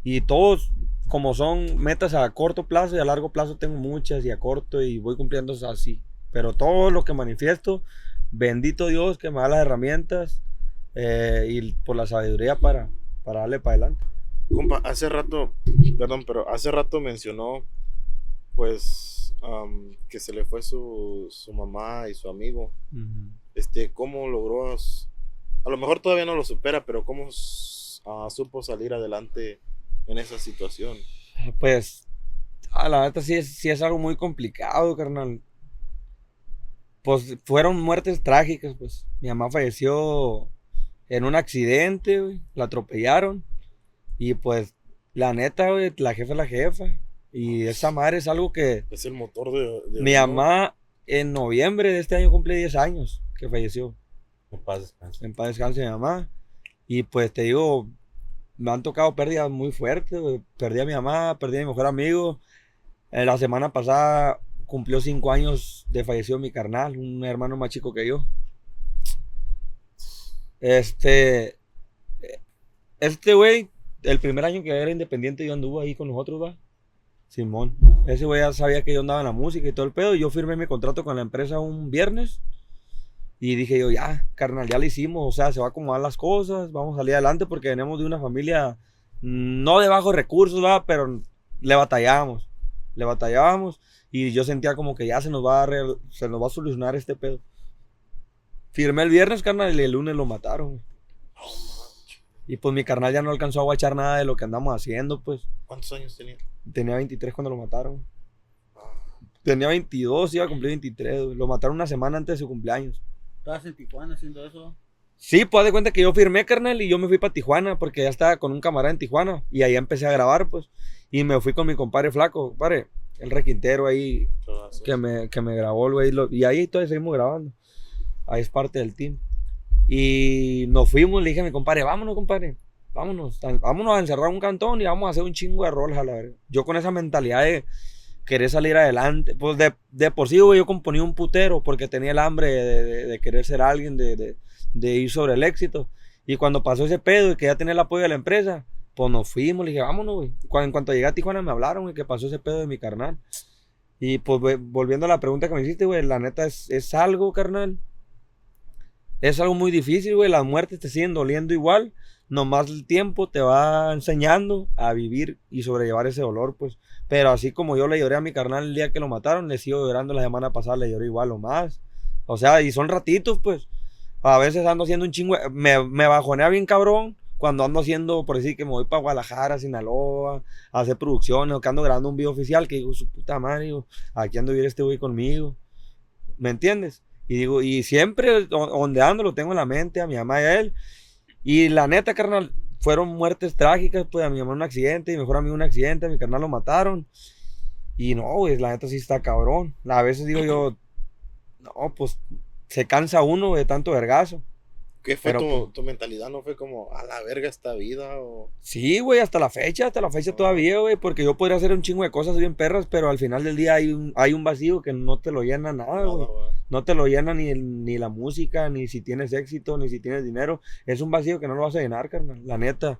Y todos, como son metas a corto plazo y a largo plazo, tengo muchas y a corto y voy cumpliendo así. Pero todo lo que manifiesto, bendito Dios que me da las herramientas eh, y por la sabiduría para, para darle para adelante. Compa, hace rato, perdón, pero hace rato mencionó, pues, que se le fue su, su mamá y su amigo. Este, ¿cómo logró? A lo mejor todavía no lo supera, pero ¿cómo ah, supo salir adelante en esa situación? Pues, a la neta sí es, sí es algo muy complicado, carnal. Pues fueron muertes trágicas, pues. Mi mamá falleció en un accidente, güey. La atropellaron. Y pues, la neta, güey, la jefa es la jefa. Y esa madre es algo que Es el motor de... de- mi mamá en noviembre de este año cumple 10 años que falleció. En paz descanse. En paz descanse mi mamá. Y pues te digo, me han tocado pérdidas muy fuertes. Perdí a mi mamá, perdí a mi mejor amigo. Eh, la semana pasada cumplió cinco años de fallecido mi carnal, un hermano más chico que yo. Este, este güey, el primer año que era independiente, yo anduve ahí con nosotros, va. Simón. Ese güey ya sabía que yo andaba en la música y todo el pedo. Y yo firmé mi contrato con la empresa un viernes. Y dije yo, ya, carnal, ya lo hicimos, o sea, se va a acomodar las cosas, vamos a salir adelante porque venimos de una familia mm, no de bajos recursos, va, pero le batallábamos, le batallábamos y yo sentía como que ya se nos va a, re- se nos va a solucionar este pedo. Firmé el viernes, carnal, y el lunes lo mataron. Y pues mi carnal ya no alcanzó a guachar nada de lo que andamos haciendo, pues. ¿Cuántos años tenía? Tenía 23 cuando lo mataron. Tenía 22, iba a cumplir 23. güey. Lo mataron una semana antes de su cumpleaños. ¿Estabas en Tijuana haciendo eso? Sí, pues de cuenta que yo firmé, carnal, y yo me fui para Tijuana porque ya estaba con un camarada en Tijuana. Y ahí empecé a grabar, pues. Y me fui con mi compadre flaco, compadre, el requintero ahí que me, que me grabó, güey. Y ahí todavía seguimos grabando. ahí es parte del team. Y nos fuimos, le dije a mi compadre, vámonos, compadre, vámonos, a- vámonos a encerrar un cantón y vamos a hacer un chingo de roles a la verga. Yo con esa mentalidad de querer salir adelante, pues de, de por sí, güey, yo componía un putero porque tenía el hambre de, de- querer ser alguien, de, ir sobre el éxito. Y cuando pasó ese pedo y que ya tenía el apoyo de la empresa, pues nos fuimos, le dije, vámonos, güey. Cuando, en cuanto llegué a Tijuana me hablaron, güey, que pasó ese pedo de mi carnal. Y pues volviendo a la pregunta que me hiciste, güey, la neta es, es algo, carnal. Es algo muy difícil, güey. Las muertes te siguen doliendo igual. Nomás el tiempo te va enseñando a vivir y sobrellevar ese dolor, pues. Pero así como yo le lloré a mi carnal el día que lo mataron, le sigo llorando la semana pasada, le lloré igual o más. O sea, y son ratitos, pues. A veces ando haciendo un chingo. Me, me bajonea bien cabrón cuando ando haciendo, por decir que me voy para Guadalajara, Sinaloa, a hacer producciones, o que ando grabando un video oficial, que digo, su puta madre, digo, aquí ando vivir este güey conmigo. ¿Me entiendes? Y digo, y siempre ondeando lo tengo en la mente, a mi mamá y a él. Y la neta, carnal, fueron muertes trágicas, pues a mi mamá un accidente, y mejor amigo un accidente, a mi carnal lo mataron. Y no, güey, la neta sí está cabrón. A veces digo yo, no, pues se cansa uno de tanto vergazo. ¿Qué fue Pero, tu, pues- tu mentalidad? ¿No fue como a la verga esta vida? O... Sí, güey, hasta la fecha, hasta la fecha todavía, güey, porque yo podría hacer un chingo de cosas bien perras, pero al final del día hay un, hay un vacío que no te lo llena nada, güey. No te lo llena ni, ni la música, ni si tienes éxito, ni si tienes dinero. Es un vacío que no lo vas a llenar, carnal. La neta.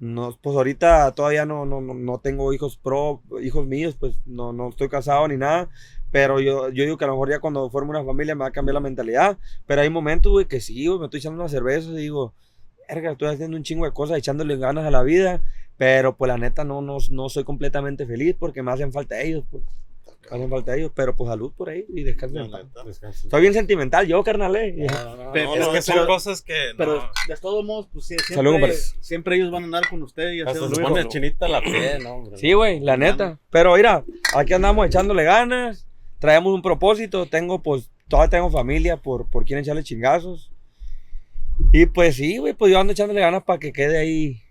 No, pues ahorita todavía no, no, no, no tengo hijos pro, hijos míos, pues no, no estoy casado ni nada. Pero yo, yo digo que a lo mejor ya cuando forme una familia me va a cambiar la mentalidad. Pero hay momentos, güey, que sí, güey, me estoy echando unas cervezas y digo, verga, estoy haciendo un chingo de cosas, echándole ganas a la vida. Pero pues la neta no, no, no soy completamente feliz porque me hacen falta ellos, pues. Me hacen falta ellos, pero pues salud por ahí y descansen. neta. Descansa. Soy bien sentimental, yo, carnal, eh. Pero- es no, que son pero- cosas que. Pero no. de todos modos, pues sí, siempre, siempre ellos van a andar con usted y hacer se pone chinita la piel, ¿no? hombre? Sí, güey, la neta. Pero mira, aquí andamos echándole ganas, traemos un propósito, tengo pues, todavía tengo familia por, por quien echarle chingazos. Y pues sí, güey, pues yo ando echándole ganas para que quede ahí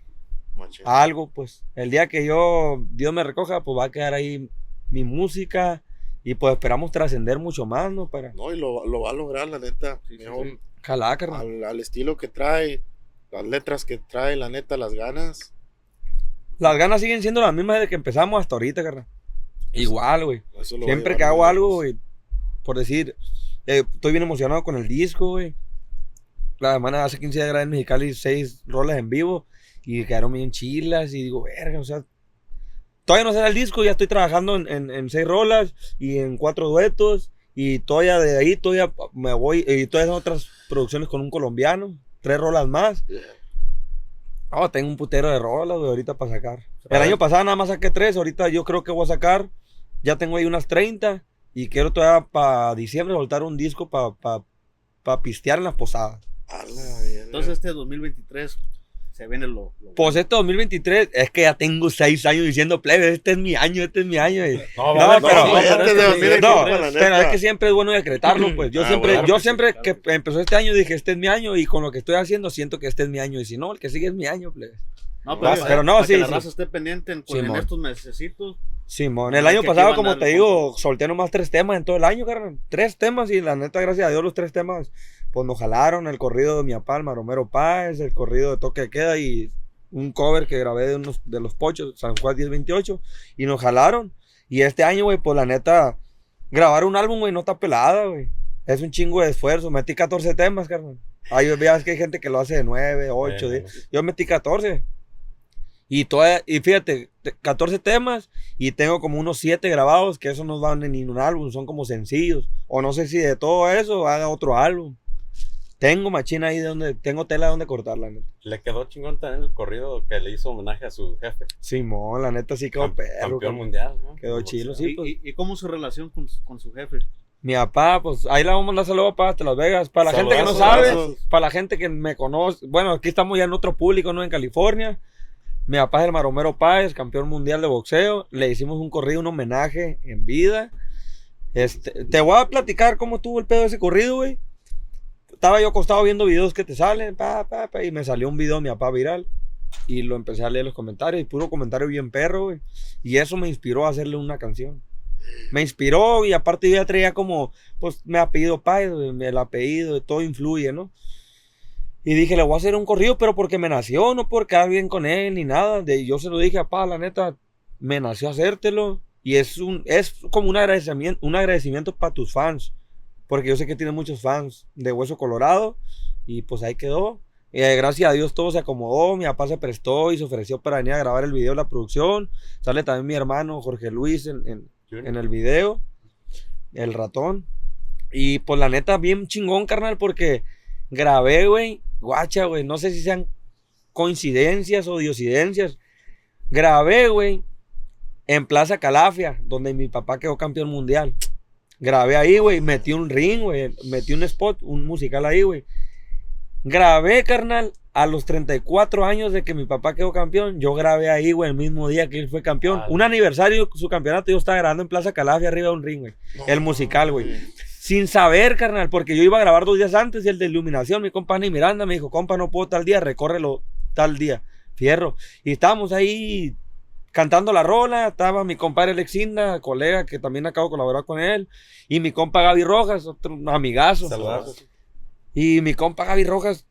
algo, pues. El día que yo, Dios me recoja, pues va a quedar ahí mi música y pues esperamos trascender mucho más, ¿no? Para No, y lo, lo va a lograr, la neta. Sí, sí, Mejor sí. Al, al estilo que trae, las letras que trae, la neta, las ganas. Las ganas siguen siendo las mismas desde que empezamos hasta ahorita, carnal. Igual, güey. Siempre que hago algo, güey, por decir, eh, estoy bien emocionado con el disco, güey. La semana hace 15 días grabé en Mexicali seis rolas en vivo y quedaron bien chilas y digo, verga, o sea, todavía no sale el disco, ya estoy trabajando en, en- en seis rolas y en cuatro duetos y todavía de ahí todavía me voy, y todavía son otras producciones con un colombiano, tres rolas más. Oh, tengo un putero de rolas, güey, ahorita para sacar. El año pasado nada más saqué tres, ahorita yo creo que voy a sacar, ya tengo ahí unas 30 y quiero todavía para diciembre soltar un disco para pa, pa pistear en las posadas. Entonces este 2023 se viene lo... lo Pues este 2023, es que ya tengo seis años diciendo, plebe, este es mi año, este es mi año. y- No, pero- no, pero te este de sí, 2023, No, pero es que siempre es bueno decretarlo, pues. Yo Ah, siempre, bueno, yo pues siempre claro que empezó este año dije, este es mi año y con lo que estoy haciendo siento que este es mi año. Y si no, el que sigue es mi año, plebe. No, Pero pero, no, para sí, que la sí. raza esté pendiente en, en Simón. estos mesecitos. Simón, el año pasado, como te digo, solté nomás tres temas en todo el año, carnal. Tres temas y la neta, gracias a Dios, los tres temas, pues nos jalaron. El corrido de mi papá, el Maromero Páez, el corrido de Toque de Queda y un cover que grabé de unos de los pochos, San Juan 1028, y nos jalaron. Y este año, güey, pues la neta, grabar un álbum, güey, no está pelada, güey. Es un chingo de esfuerzo. Metí 14 temas, carnal. Ahí veas que hay gente que lo hace de 9, 8, Bueno. 10. Yo metí 14. Y, toda, y fíjate, te- 14 temas y tengo como unos 7 grabados que eso no van en ningún álbum, son como sencillos. O no sé si de todo eso haga otro álbum. Tengo machina ahí de donde, tengo tela de donde cortarla, neta. Le quedó chingón también el corrido que le hizo homenaje a su jefe. Simón, la neta sí quedó Cam- perro. campeón mundial, ¿no? Quedó chilo, sí, ¿Y, pues. y, y cómo es su relación con, su- con su jefe? Mi papá, pues ahí le vamos a mandar saludos para hasta Las Vegas. Para la gente que no sabe, para la gente que me conoce, bueno, aquí estamos ya en otro público, ¿no? En California. Mi papá es el Maromero Páez, campeón mundial de boxeo. Le hicimos un corrido, un homenaje en vida. Este, te voy a platicar cómo estuvo el pedo de ese corrido, güey. Estaba yo acostado viendo videos que te salen, pa, pa, y me salió un video de mi papá viral. Y lo empecé a leer los comentarios, y puro comentario bien perro. Y eso me inspiró a hacerle una canción. Me inspiró y aparte yo ya traía como, pues me apellido Páez, el apellido, todo influye, ¿no? Y dije, le voy a hacer un corrido, pero porque me nació, no por quedar bien con él ni nada. De, yo se lo dije a la neta, me nació hacértelo. Y es, un, es como un agradecimiento, un agradecimiento para tus fans. Porque yo sé que tiene muchos fans de Hueso Colorado. Y pues ahí quedó. Y eh, gracias a Dios todo se acomodó. Mi papá se prestó y se ofreció para venir a grabar el video de la producción. Sale también mi hermano Jorge Luis en, en, en el video. El ratón. Y pues la neta, bien chingón, carnal, porque grabé, güey. Guacha, güey. No sé si sean coincidencias o diosidencias. Grabé, güey, en Plaza Calafia, donde mi papá quedó campeón mundial. Grabé ahí, güey. Metí un ring, güey. Metí un spot, un musical ahí, güey. Grabé, carnal, a los 34 años de que mi papá quedó campeón. Yo grabé ahí, güey, el mismo día que él fue campeón. Un aniversario, su campeonato, yo estaba grabando en Plaza Calafia arriba de un ring, güey. el musical, güey. Sin saber, carnal, porque yo iba a grabar dos días antes y el de iluminación, mi compa Ni Miranda me dijo, compa, no puedo tal día, recórrelo tal día. Fierro. Y estábamos ahí cantando la rola, estaba mi compadre Alexinda, colega que también acabo de colaborar con él, y mi compa Gaby Rojas, otro amigazo. Saludos. Y mi compa Gaby Rojas,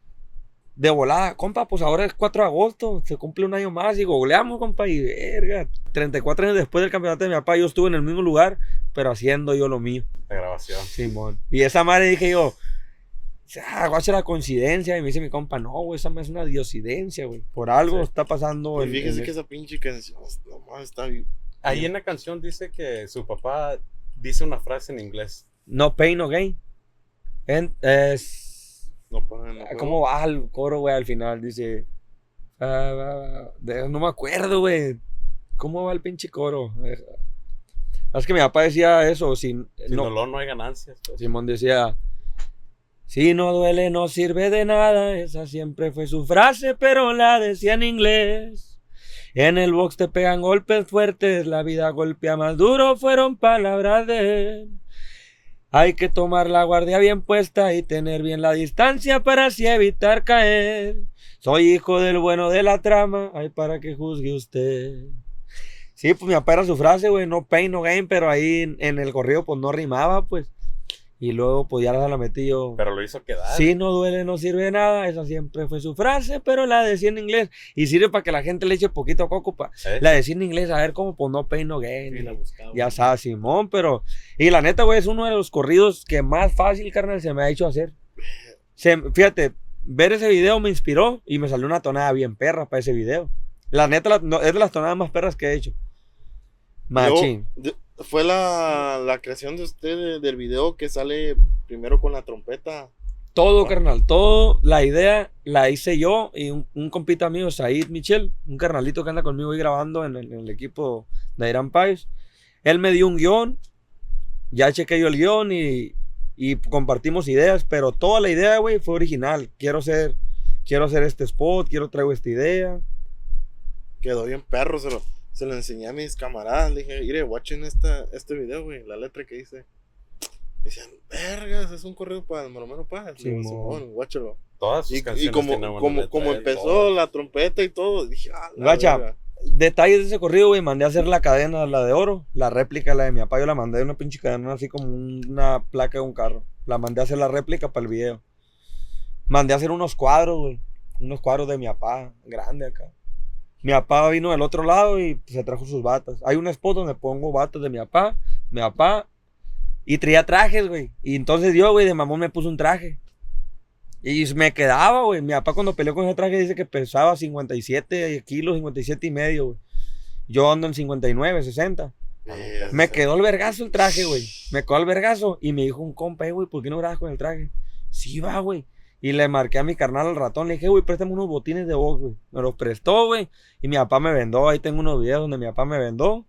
de volada, compa, pues ahora es 4 de agosto, se cumple un año más y googleamos, compa, y verga. 34 años después del campeonato de mi papá, yo estuve en el mismo lugar, pero haciendo yo lo mío. La grabación. Simón. Y esa madre dije yo, ah, va a ser la coincidencia. Y me dice mi compa, no, güey, esa es una diosidencia, güey. Por algo Sí. está pasando. Y fíjese en- que esa pinche canción, nomás está bien. Ahí en la canción dice que su papá dice una frase en inglés. No pain, no gain. En- es. No pagan. Ah, ¿Cómo va el coro, güey, al final? Dice. de- no me acuerdo, güey. ¿Cómo va el pinche coro? Es que mi papá decía eso. Sin, Sin no, dolor no hay ganancias. pues. Simón decía. Si no duele, no sirve de nada. Esa siempre fue su frase, pero la decía en inglés. En el box te pegan golpes fuertes, la vida golpea más duro, fueron palabras de él. Hay que tomar la guardia bien puesta y tener bien la distancia para así evitar caer. Soy hijo del bueno de la trama, ay para que juzgue usted. Sí, pues mi papá su frase, güey, no pain, no gain, pero ahí en, en el corrido pues no rimaba, pues. Y luego pues ya la metí yo. Pero lo hizo quedar. Si no duele, no sirve de nada. Esa siempre fue su frase, pero la decía en inglés. Y sirve para que la gente le eche poquito coco. Pa. ¿Eh? La decía en inglés, a ver cómo, pues no pain, no gain. Sí, la buscaba. Ya sabes, Simón, pero. Y la neta, güey, es uno de los corridos que más fácil, carnal, se me ha hecho hacer. Se- fíjate, ver ese video me inspiró y me salió una tonada bien perra para ese video. La neta, la- no, es de las tonadas más perras que he hecho. Machín. Yo- fue la, la creación de usted de- del video que sale primero con la trompeta. Todo, carnal, todo. La idea la hice yo y un, un compita mío, Said Michel, un carnalito que anda conmigo ahí grabando en el, en el equipo de Irán Pais. Él me dio un guion, ya chequé yo el guion y, y compartimos ideas, pero toda la idea, güey, fue original. Quiero hacer, quiero hacer este spot, quiero traigo esta idea. Quedó bien perro, se lo, se lo enseñé a mis camaradas. Le dije, mire, watchen esta, este video, güey, la letra que hice. Decían, vergas, es un correo para el Maromero Paz. Le digo, Simón. Watchalo. Todas sus Y, como, como, letra, como empezó la trompeta y todo, dije, ah, la Guacha, verga. detalles de ese corrido, güey, mandé a hacer la cadena, la de oro, la réplica, la de mi papá, yo la mandé una pinche cadena así como una placa de un carro. La mandé a hacer la réplica para el video. Mandé a hacer unos cuadros, güey, unos cuadros de mi papá, grande acá. Mi papá vino del otro lado y se trajo sus batas. Hay un spot donde pongo batas de mi papá, mi papá, y traía trajes, güey. Y entonces yo, güey, de mamón me puse un traje. Y me quedaba, güey. Mi papá cuando peleó con ese traje dice que pesaba 57 kilos, 57 y medio, güey. Yo ando en 59, 60. Eh, Me quedó el vergazo el traje, güey. Me quedó el vergazo. Y me dijo un compa, eh, güey, ¿por qué no grabas con el traje? Sí, va, güey. Y le marqué a mi carnal al ratón. Le dije, güey, préstame unos botines de box, güey. Me los prestó, güey. Y mi papá me vendó. Ahí tengo unos videos donde mi papá me vendó.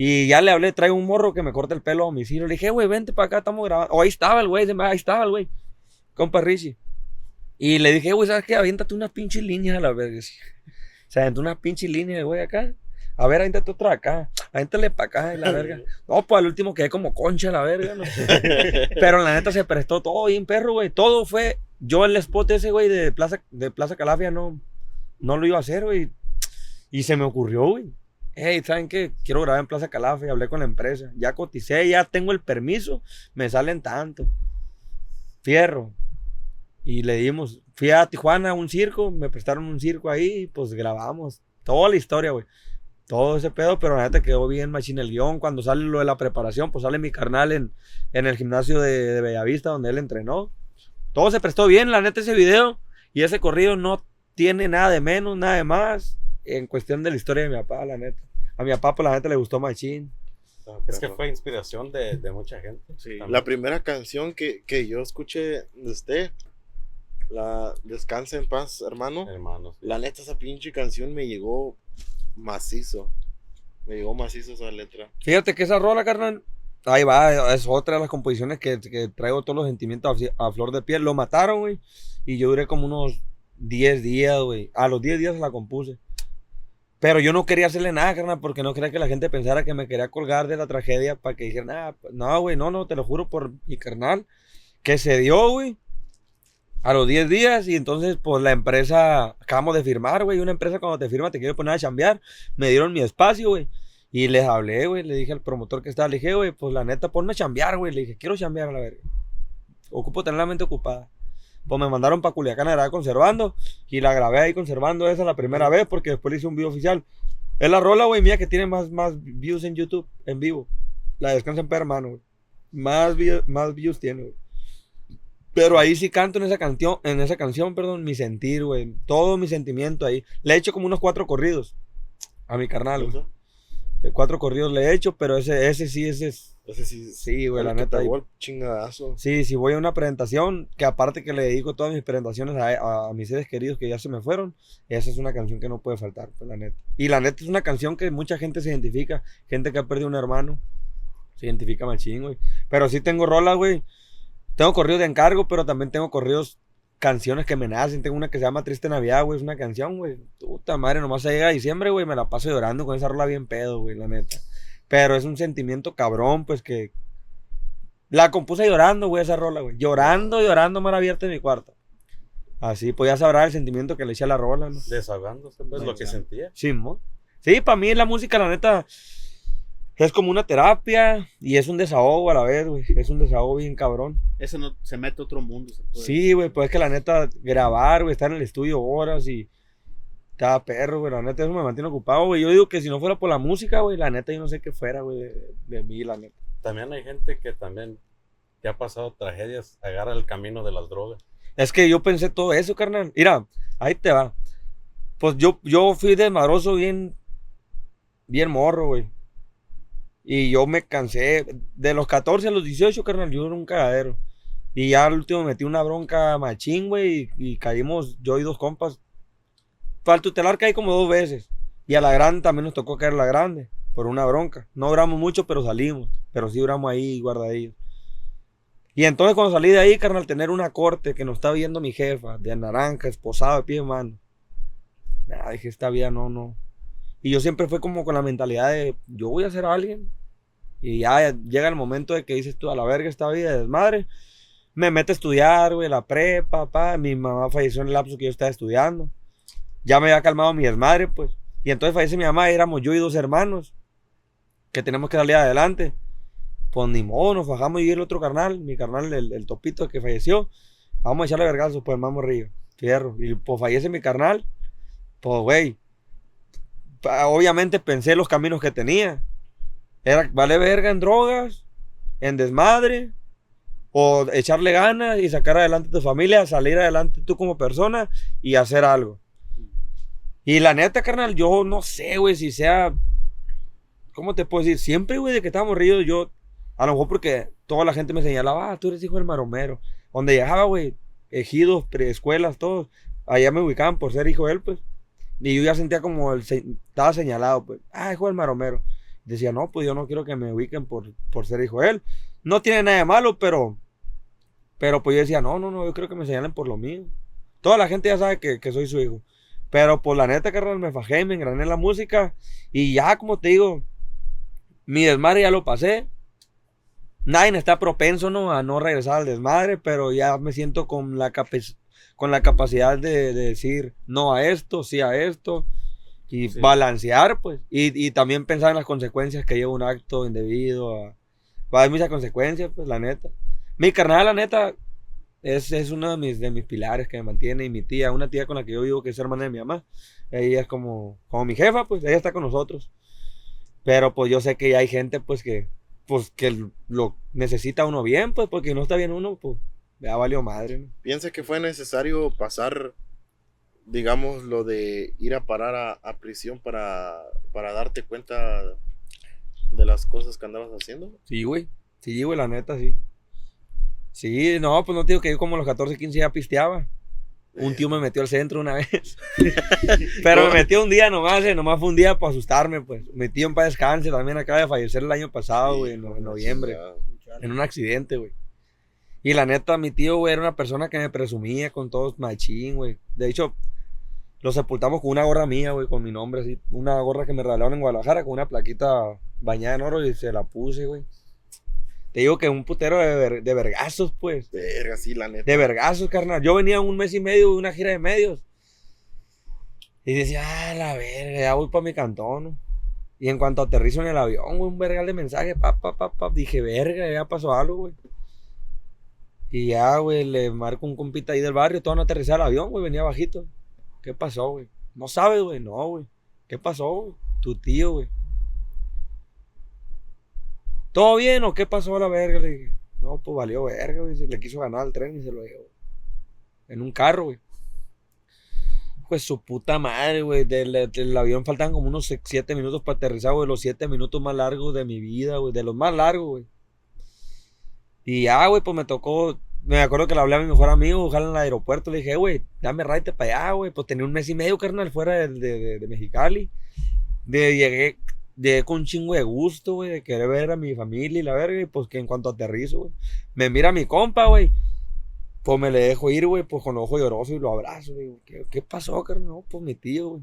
Y ya le hablé, traigo un morro que me corta el pelo a domicilio. Le dije, güey, vente para acá, estamos grabando. O ahí estaba el güey, ahí estaba el güey. Compa Richie. Y le dije, güey, ¿sabes qué? Aviéntate unas pinches líneas a la verga. Se aventó unas pinches líneas, güey, acá. A ver, aviéntate otra acá. Aviéntale para acá, y la verga. No, pues al último quedé como concha, la verga, ¿no? Pero la neta se prestó todo bien, perro, güey. Todo fue. Yo el spot ese, güey, de Plaza, de Plaza Calafia, no, no lo iba a hacer, güey. Y se me ocurrió, güey. hey, ¿saben qué? Quiero grabar en Plaza Calafe, hablé con la empresa, ya coticé, ya tengo el permiso, me salen tanto. Fierro. Y le dimos, fui a Tijuana a un circo, me prestaron un circo ahí, pues grabamos toda la historia, güey. Todo ese pedo, pero la neta quedó bien machine el guion. Cuando sale lo de la preparación, pues sale mi carnal en, en el gimnasio de, de Bellavista, donde él entrenó. Todo se prestó bien, la neta, ese video. Y ese corrido no tiene nada de menos, nada de más. En cuestión de la historia de mi papá, la neta. A mi papá, pues la neta le gustó machín. Es que fue inspiración de, de mucha gente. Sí, la primera canción que, que yo escuché de usted, la Descansa en paz, hermano. Hermanos. La neta, esa pinche canción me llegó macizo. Me llegó macizo esa letra. Fíjate que esa rola, carnal, ahí va, es otra de las composiciones que, que traigo todos los sentimientos a, flor de piel. Lo mataron, güey, y yo duré como unos 10 días, güey. A los 10 días la compuse. Pero yo no quería hacerle nada, carnal, porque no quería que la gente pensara que me quería colgar de la tragedia para que dijeran, ah, no, güey, no, no, te lo juro por mi carnal, que se dio, güey, a los 10 días y entonces, pues la empresa, acabamos de firmar, güey, una empresa cuando te firma te quiere poner a chambear, me dieron mi espacio, güey, y les hablé, güey, le dije al promotor que estaba, le dije, güey, pues la neta, ponme a chambear, güey, le dije, quiero chambear a la verga, ocupo tener la mente ocupada. Pues me mandaron para Culiacán a grabar conservando y la grabé ahí conservando esa la primera vez porque después le hice un video oficial. Es la rola, güey, mía que tiene más, más views en YouTube, en vivo. La descansa en paz, hermano, güey. Más, más views tiene, güey. Pero ahí sí canto en esa canción, en esa canción, perdón, mi sentir, güey. Todo mi sentimiento ahí. Le he hecho como unos cuatro corridos a mi carnal, güey. Eh, Cuatro corridos le he hecho, pero ese, ese sí, ese es. Ese sí, Sí, güey, la neta. ahí- chingadazo. Sí, si voy a una presentación, que aparte que le dedico todas mis presentaciones a, a mis seres queridos que ya se me fueron, esa es una canción que no puede faltar, pues la neta. Y la neta es una canción que mucha gente se identifica, gente que ha perdido un hermano, se identifica machín, güey. Pero sí tengo rolas, güey. Tengo corridos de encargo, pero también tengo corridos, canciones que me nacen. Tengo una que se llama Triste Navidad, güey, es una canción, güey. Puta madre, nomás se llega diciembre, güey, me la paso llorando con esa rola bien pedo, güey, la neta. Pero es un sentimiento cabrón, pues que, la compuse llorando, güey, esa rola, güey. Llorando, llorando, mar abierta en mi cuarto. Así, pues ya sabrá el sentimiento que le eché a la rola, ¿no? Desahogándose, pues, lo que sentía. Sí, mo. Sí, para mí la música, la neta, es como una terapia y es un desahogo a la vez, güey. Es un desahogo bien cabrón. Ese no se mete a otro mundo. se puede Sí, güey, pues es que la neta, grabar, güey, estar en el estudio horas y cada perro, güey, la neta, eso me mantiene ocupado, güey. Yo digo que si no fuera por la música, güey, la neta, yo no sé qué fuera, güey, de, de mí, la neta. También hay gente que también que ha pasado tragedias, agarra el camino de las drogas. Es que yo pensé todo eso, carnal. Mira, ahí te va. Pues yo, yo fui desmadroso bien, bien morro, güey. Y yo me cansé. De los 14 a los 18, carnal, yo era un cagadero. Y ya al último me metí una bronca machín, güey. Y, y caímos, yo y dos compas. El tutelar caí como dos veces. Y a la grande también nos tocó caer la grande. Por una bronca. No duramos mucho, pero salimos. Pero sí duramos ahí guardadillos. Y entonces cuando salí de ahí, carnal, tener una corte que nos está viendo mi jefa, de naranja, esposado de pie de mano. Nah, dije, esta vida no, no. Y yo siempre fue como con la mentalidad de, yo voy a ser alguien. Y ya llega el momento de que dices tú, a la verga esta vida de desmadre. Me mete a estudiar, güey, la prepa, pa. Mi mamá falleció en el lapso que yo estaba estudiando. Ya me había calmado mi desmadre, pues. Y entonces fallece mi mamá, éramos yo y dos hermanos. Que tenemos que salir adelante. Pues ni modo, nos bajamos y el otro carnal, mi carnal, el, el topito que falleció. Vamos a echarle vergazos, pues, más morrillo. Fierro. Y pues fallece mi carnal. Pues, güey. Obviamente pensé los caminos que tenía. Vale verga en drogas, en desmadre, o echarle ganas y sacar adelante tu familia, salir adelante tú como persona y hacer algo. Y la neta, carnal, yo no sé, güey, si sea. ¿Cómo te puedo decir? Siempre, güey, de que estábamos ríos, yo. A lo mejor porque toda la gente me señalaba, ah, tú eres hijo del maromero. Donde llegaba, güey, ejidos, preescuelas, todos. Allá me ubicaban por ser hijo de él, pues. Y yo ya sentía como el estaba señalado, pues, ah, hijo del maromero. Decía, no, pues yo no quiero que me ubiquen por, por ser hijo de él. No tiene nada de malo, pero. Pero pues yo decía, no, no, no, yo creo que me señalen por lo mío. Toda la gente ya sabe que, que soy su hijo. Pero por la neta, carnal, me fajé, me engrané en la música. Y ya, como te digo, mi desmadre ya lo pasé. Nadie está propenso ¿no? a no regresar al desmadre, pero ya me siento con la, con la capacidad de, de decir no a esto, sí a esto. Y Sí. balancear, pues. Y, y también pensar en las consecuencias que lleva un acto indebido. a- Va a haber muchas consecuencias, pues, la neta. Mi carnal, la neta, es, es uno de mis, de mis pilares que me mantiene. Y mi tía, una tía con la que yo vivo, que es hermana de mi mamá. Ella es como, como mi jefa, pues, ella está con nosotros. Pero, pues, yo sé que hay gente, pues, que, pues, que lo necesita uno bien, pues, porque no está bien uno, pues, ya valió madre, ¿no? ¿Piensa que fue necesario pasar, digamos, lo de ir a parar a, a prisión para, para darte cuenta de las cosas que andabas haciendo? Sí, güey. Sí, güey, la neta, sí. Sí, no, pues no te digo que yo como a los 14, 15 ya pisteaba. Un tío me metió al centro una vez. Pero me metió un día nomás, eh, nomás fue un día para asustarme, pues. Mi tío en paz descanse, también acaba de fallecer el año pasado, güey, en, en noviembre. chingada. En un accidente, güey. Y la neta, mi tío, güey, era una persona que me presumía con todos machín, güey. De hecho, lo sepultamos con una gorra mía, güey, con mi nombre así. Una gorra que me regalaron en Guadalajara con una plaquita bañada en oro y se la puse, güey. Te digo que un putero de, ver- de vergazos, pues. Verga, sí, la neta. De vergazos, carnal. Yo venía un mes y medio de una gira de medios. Y decía, ah, la verga, ya voy para mi cantón. ¿no? Y en cuanto aterrizo en el avión, güey, un vergal de mensaje, pa, pa, pa, pa. Dije, verga, ya pasó algo, güey. Y ya, güey, le marco un compita ahí del barrio, todo no aterrizar el avión, güey, venía bajito. ¿Qué pasó, güey? No sabes, güey, no, güey. ¿Qué pasó, güey? Tu tío, güey. ¿Todo bien o qué pasó a la verga? Le dije, no, pues valió verga, güey. Le quiso ganar al tren y se lo llevó. En un carro, güey. Pues su puta madre, güey. Del, del avión faltan como unos 7 minutos para aterrizar, güey. Los 7 minutos más largos de mi vida, güey. De los más largos, güey. Y ya, güey, pues me tocó. Me acuerdo que le hablé a mi mejor amigo, ojalá en el aeropuerto. Le dije, "Eh, güey, dame raite para allá, güey. Pues tenía un mes y medio, carnal, fuera de, de, Mexicali. De, llegué, llegué con un chingo de gusto, güey, de querer ver a mi familia y la verga. Y pues que en cuanto aterrizo, güey, me mira mi compa, güey. Pues me le dejo ir, güey, pues con ojo lloroso y lo abrazo. Digo, ¿qué, pasó, carnal? Pues mi tío, güey.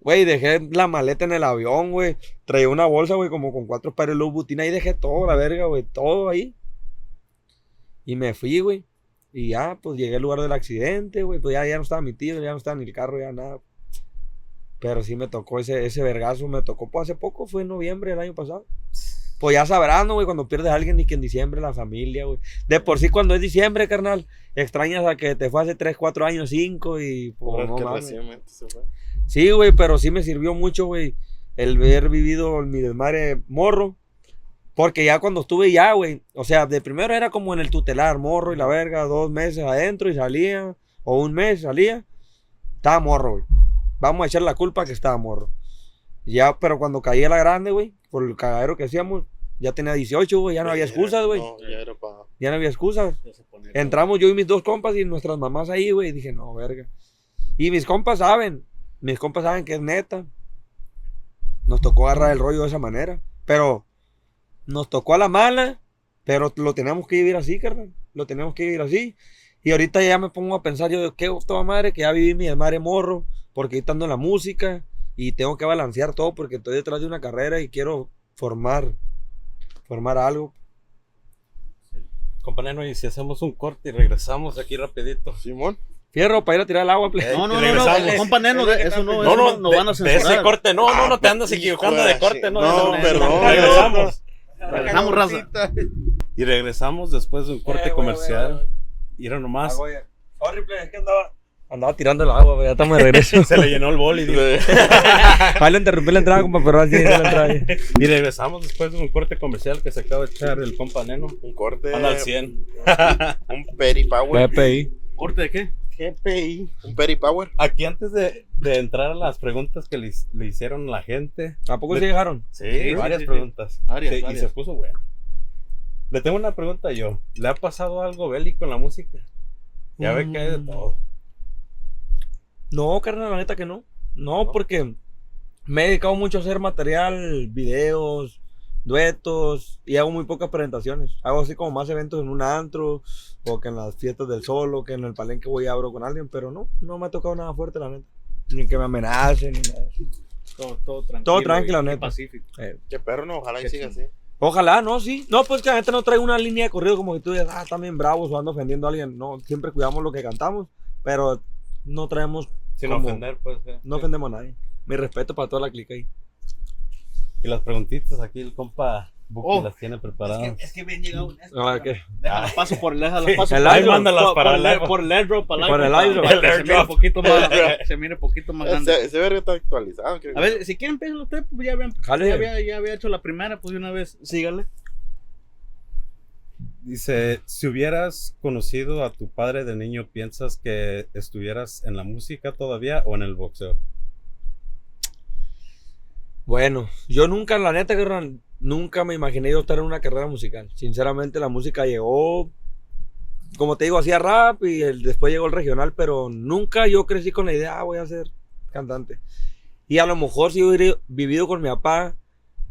Güey, dejé la maleta en el avión, güey. Traía una bolsa, güey, como con cuatro pares de luz butina. Ahí dejé todo, la verga, güey. Todo ahí. Y me fui, güey. Y ya, pues llegué al lugar del accidente, güey. Pues ya, ya no estaba mi tío, ya no estaba ni el carro, ya nada. Pero sí me tocó ese, ese vergazo, me tocó pues hace poco, fue en noviembre del año pasado. Pues ya sabrán, ¿no, güey, cuando pierdes a alguien y que en diciembre la familia, güey. De por sí cuando es diciembre, carnal, extrañas a que te fue hace 3, 4 años, 5 y pues no que se fue. Sí, güey, pero sí me sirvió mucho, güey, el haber vivido mi desmadre morro. Porque ya cuando estuve ya, güey, o sea, de primero era como en el tutelar, morro y la verga, dos meses adentro y salía, o un mes salía, estaba morro, güey. Vamos a echar la culpa que estaba morro. Ya, pero cuando caía la grande, güey, por el cagadero que hacíamos, ya tenía 18, güey, ya no había excusas, güey. No, ya era para. Ya no había excusas. Entramos yo y mis dos compas y nuestras mamás ahí, güey. Dije, no, verga. Y mis compas saben. Mis compas saben que es neta. Nos tocó agarrar el rollo de esa manera. Pero nos tocó a la mala. Pero lo tenemos que vivir así, carnal. Lo tenemos que vivir así. Y ahorita ya me pongo a pensar yo, qué toda madre que ya viví mi desmadre morro. Porque ahorita ando en la música. Y tengo que balancear todo porque estoy detrás de una carrera y quiero formar. Formar algo. Compañero, y si hacemos un corte y regresamos aquí rapidito. Simón. Fierro para ir a tirar el agua, play. No, no, no, no, regresamos. compa Neno, de- eso no, No, eso no, no, no de- van a de censurar. ese corte, no, no, no te andas hijo equivocando de de corte, no, no, perdón, Regresamos. Regresamos, raza. Y regresamos después de un corte Eh, comercial. Y era nomás. Ah. Sorry, es que andaba, andaba tirando el agua, güey, ya estamos de regreso. Se le llenó el bol y, dijo- Vale, interrumpí la entrada, compa, pero así es la entrada. y regresamos después de un corte comercial que se acaba de echar el compa Neno. Un corte. Anda al 100. Un Peri Power. PPI. ¿Corte de qué? GPI. Un Peri Power. Aquí antes de, de entrar a las preguntas que le, le hicieron a la gente. ¿A poco Le- se llegaron? Sí, Sí, varias sí, sí. preguntas. Varias, Sí, Y se puso bueno. Le tengo una pregunta yo. ¿Le ha pasado algo bélico en la música? Ya ve que hay de Mm. todo. No, carnal, la neta que no. No, porque me he dedicado mucho a hacer material, videos, duetos, y hago muy pocas presentaciones. Hago así como más eventos en un antro, o que en las fiestas del solo, que en el palenque voy y abro con alguien, pero no, no me ha tocado nada fuerte, la neta. Ni que me amenacen, ni nada. Todo, todo tranquilo. Todo tranquilo, y- neta. Pacífico. Eh, Qué perro, no. Ojalá y siga así. Ojalá, no, sí. No, pues que la gente no trae una línea de corrido como que tú digas, ah, bien bravos o ando ofendiendo a alguien. No, siempre cuidamos lo que cantamos, pero no traemos, Sin Como- ofender, pues. eh. no ofendemos a nadie. Mi respeto para toda la clica ahí. Y las preguntitas aquí el compa Buki Oh. las tiene preparadas. Es que bien llegado en esto. Ah, ¿qué? Déjalas paso por déjalas paso El por- airdrop. Mándalas por- para por el el airdrop. por el airdrop para Por el airdrop. que El se mire airdrop. poquito más se mire poquito más grande. Ese, ese verga está actualizado. creo A que- ver, si quieren empezar usted, pues ya, habían, ya, había, ya había hecho la primera, pues de una vez, sígale. Dice, si hubieras conocido a tu padre de niño, ¿piensas que estuvieras en la música todavía o en el boxeo? Bueno, yo nunca, la neta, nunca me imaginé yo estar en una carrera musical. Sinceramente, la música llegó, como te digo, hacía rap y después llegó el regional, pero nunca yo crecí con la idea, ah, voy a ser cantante. Y a lo mejor si hubiera vivido con mi papá,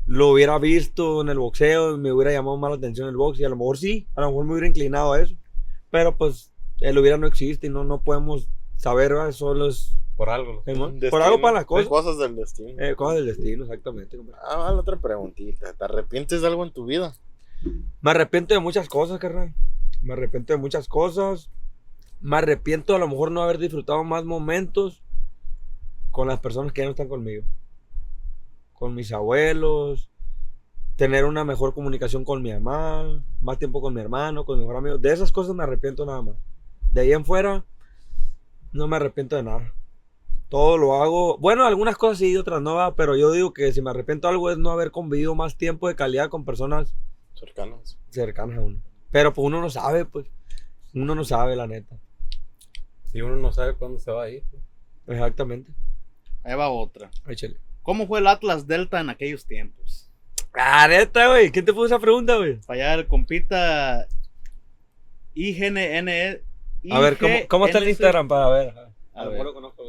lo hubiera visto en el boxeo, me hubiera llamado más la atención el box y a lo mejor sí, a lo mejor me hubiera inclinado a eso. Pero pues el hubiera no existe y no, no podemos saber, ¿verdad? solo es Por algo. Destino, por algo para las cosas. Cosas del destino. Eh, cosas del destino, exactamente. Ah, la otra preguntita. ¿Te arrepientes de algo en tu vida? Me arrepiento de muchas cosas, carnal. Me arrepiento de muchas cosas. Me arrepiento a lo mejor no haber disfrutado más momentos con las personas que ya no están conmigo. Con mis abuelos. Tener una mejor comunicación con mi mamá. Más tiempo con mi hermano, con mi mejor amigo. De esas cosas me arrepiento nada más. De ahí en fuera, no me arrepiento de nada. Todo lo hago. Bueno, algunas cosas sí y otras no, va, pero yo digo que si me arrepiento algo es no haber convivido más tiempo de calidad con personas Cercanas. cercanas a uno. Pero pues uno no sabe, pues. Uno no sabe, la neta. Si uno no sabe cuándo se va a ir. Exactamente. Ahí va otra. Échale. ¿Cómo fue el Atlas Delta en aquellos tiempos? Ah, neta, güey. ¿Quién te puso esa pregunta, güey? Para allá el compita IGNN. A ver, ¿cómo, cómo está el Instagram para ver? A ver. mejor lo conozco,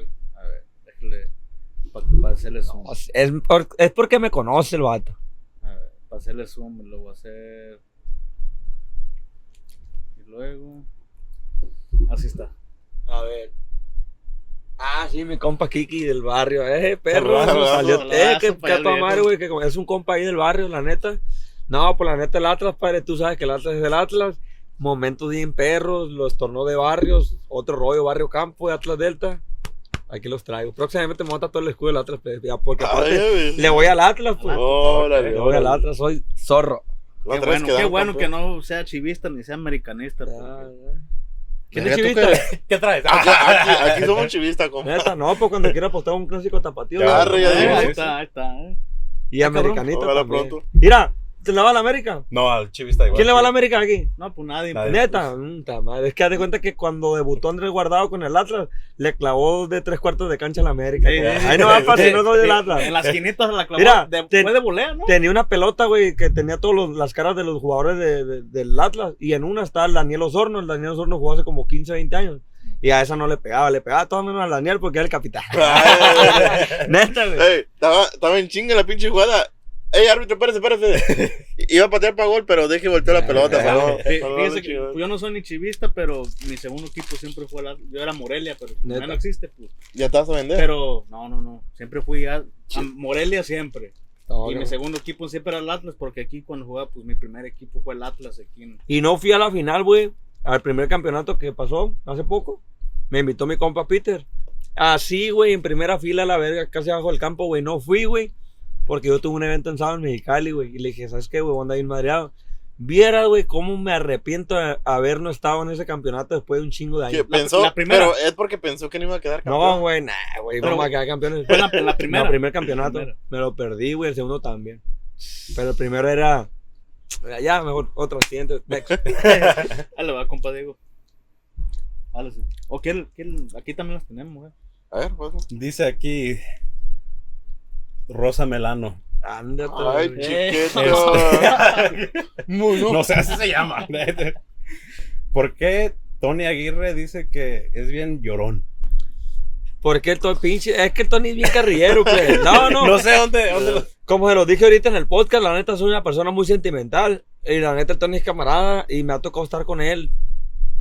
déjale. Para hacerle zoom. No, es, por- es porque me conoce el vato. A ver, para hacerle zoom, lo voy a hacer. Y luego. Así está. A ver. Ah, sí, mi compa Kiki del barrio. Eh, perro. Salió. saludazo Eh, que, que a tu madre, güey. Que es un compa ahí del barrio, la neta. No, pues la neta, el Atlas, padre. Tú sabes que el Atlas es el Atlas. Momentos bien perros, los torneos de barrios. Otro rollo, barrio campo de Atlas Delta. Aquí los traigo. Próximamente me monta todo el escudo del Atlas. pues, ya, porque aparte, Ay, güey. le voy al Atlas, pues. Órale, Le voy al. Atlas, soy zorro. Qué bueno, qué quedaron bueno que no sea chivista ni sea americanista. Ya. ¿Quién es Verga, ¿tú chivista? qué? ¿Qué traes? Aquí, aquí, aquí somos chivistas, compa. Neta, no, pues cuando quiera apostar un clásico tapatío. Ya, güey. ya ahí está, ahí está. eh. Y americanista Ojalá también. pronto. Mira, ¿te le va a la América? No, al chivista igual. ¿Quién le va a la América aquí? No, pues nadie. Nadie. pues. Neta, ta madre. es que haz de cuenta que cuando debutó Andrés Guardado con el Atlas, le clavó de tres cuartos de cancha a la América. Sí, güey. sí, Ahí no va para si no soy del En Atlas. las quinitas la clavó. Mira, de, te- fue de volea, ¿no? Tenía una pelota, güey, que tenía todas las caras de los jugadores de- de- del Atlas. Y en una está el Daniel Osorno. El Daniel Osorno jugó hace como 15, 20 años. Y a esa no le pegaba. Le pegaba todo menos al Daniel porque era el capitán. Neta, güey. Ey, estaba, estaba en chinga la pinche jugada. Ey, árbitro, espérese, espérese. Iba a patear para gol, pero deje volteó la pelota. perdón. Sí, Perdón, fíjese que yo no soy ni chivista, pero mi segundo equipo siempre fue la, yo era Morelia, pero ya no existe, pues. Ya te vas a vender. Pero no, no, no, siempre fui a, a Morelia siempre. No, y no. mi segundo equipo siempre era el Atlas, porque aquí cuando jugaba, pues mi primer equipo fue el Atlas aquí en Y no fui a la final, güey. Al primer campeonato que pasó hace poco. Me invitó mi compa Peter. Así, güey, en primera fila a la verga, casi abajo del campo, güey. No fui, güey. Porque yo tuve un evento en sábado en Mexicali, güey. Y le dije, ¿sabes qué, güey? Voy a andar bien madreado. Viera, güey, cómo me arrepiento de haber no estado en ese campeonato después de un chingo de años. La- pensó, la primera. pero es porque pensó que no iba a quedar campeón. No, güey, nah, güey. Pero- Vamos a quedar campeones. Fue la, la primera. No, primer campeonato. Primera. Me lo perdí, güey. El segundo también. Pero el primero era. Ya, mejor otro siguiente. Next. Ahí le va, compa Diego. O que aquí también las tenemos, eh. A ver, pues. Dice aquí Rosa Melano. Ándate, Ay, chiquito. No sé, así se llama. ¿Por qué Tony Aguirre dice que es bien llorón? Porque el Tony pinche, es que el Tony es bien carrillero, pues. No, no. No sé dónde. dónde lo- Como se lo dije ahorita en el podcast, la neta soy una persona muy sentimental. Y la neta el Tony es camarada y me ha tocado estar con él.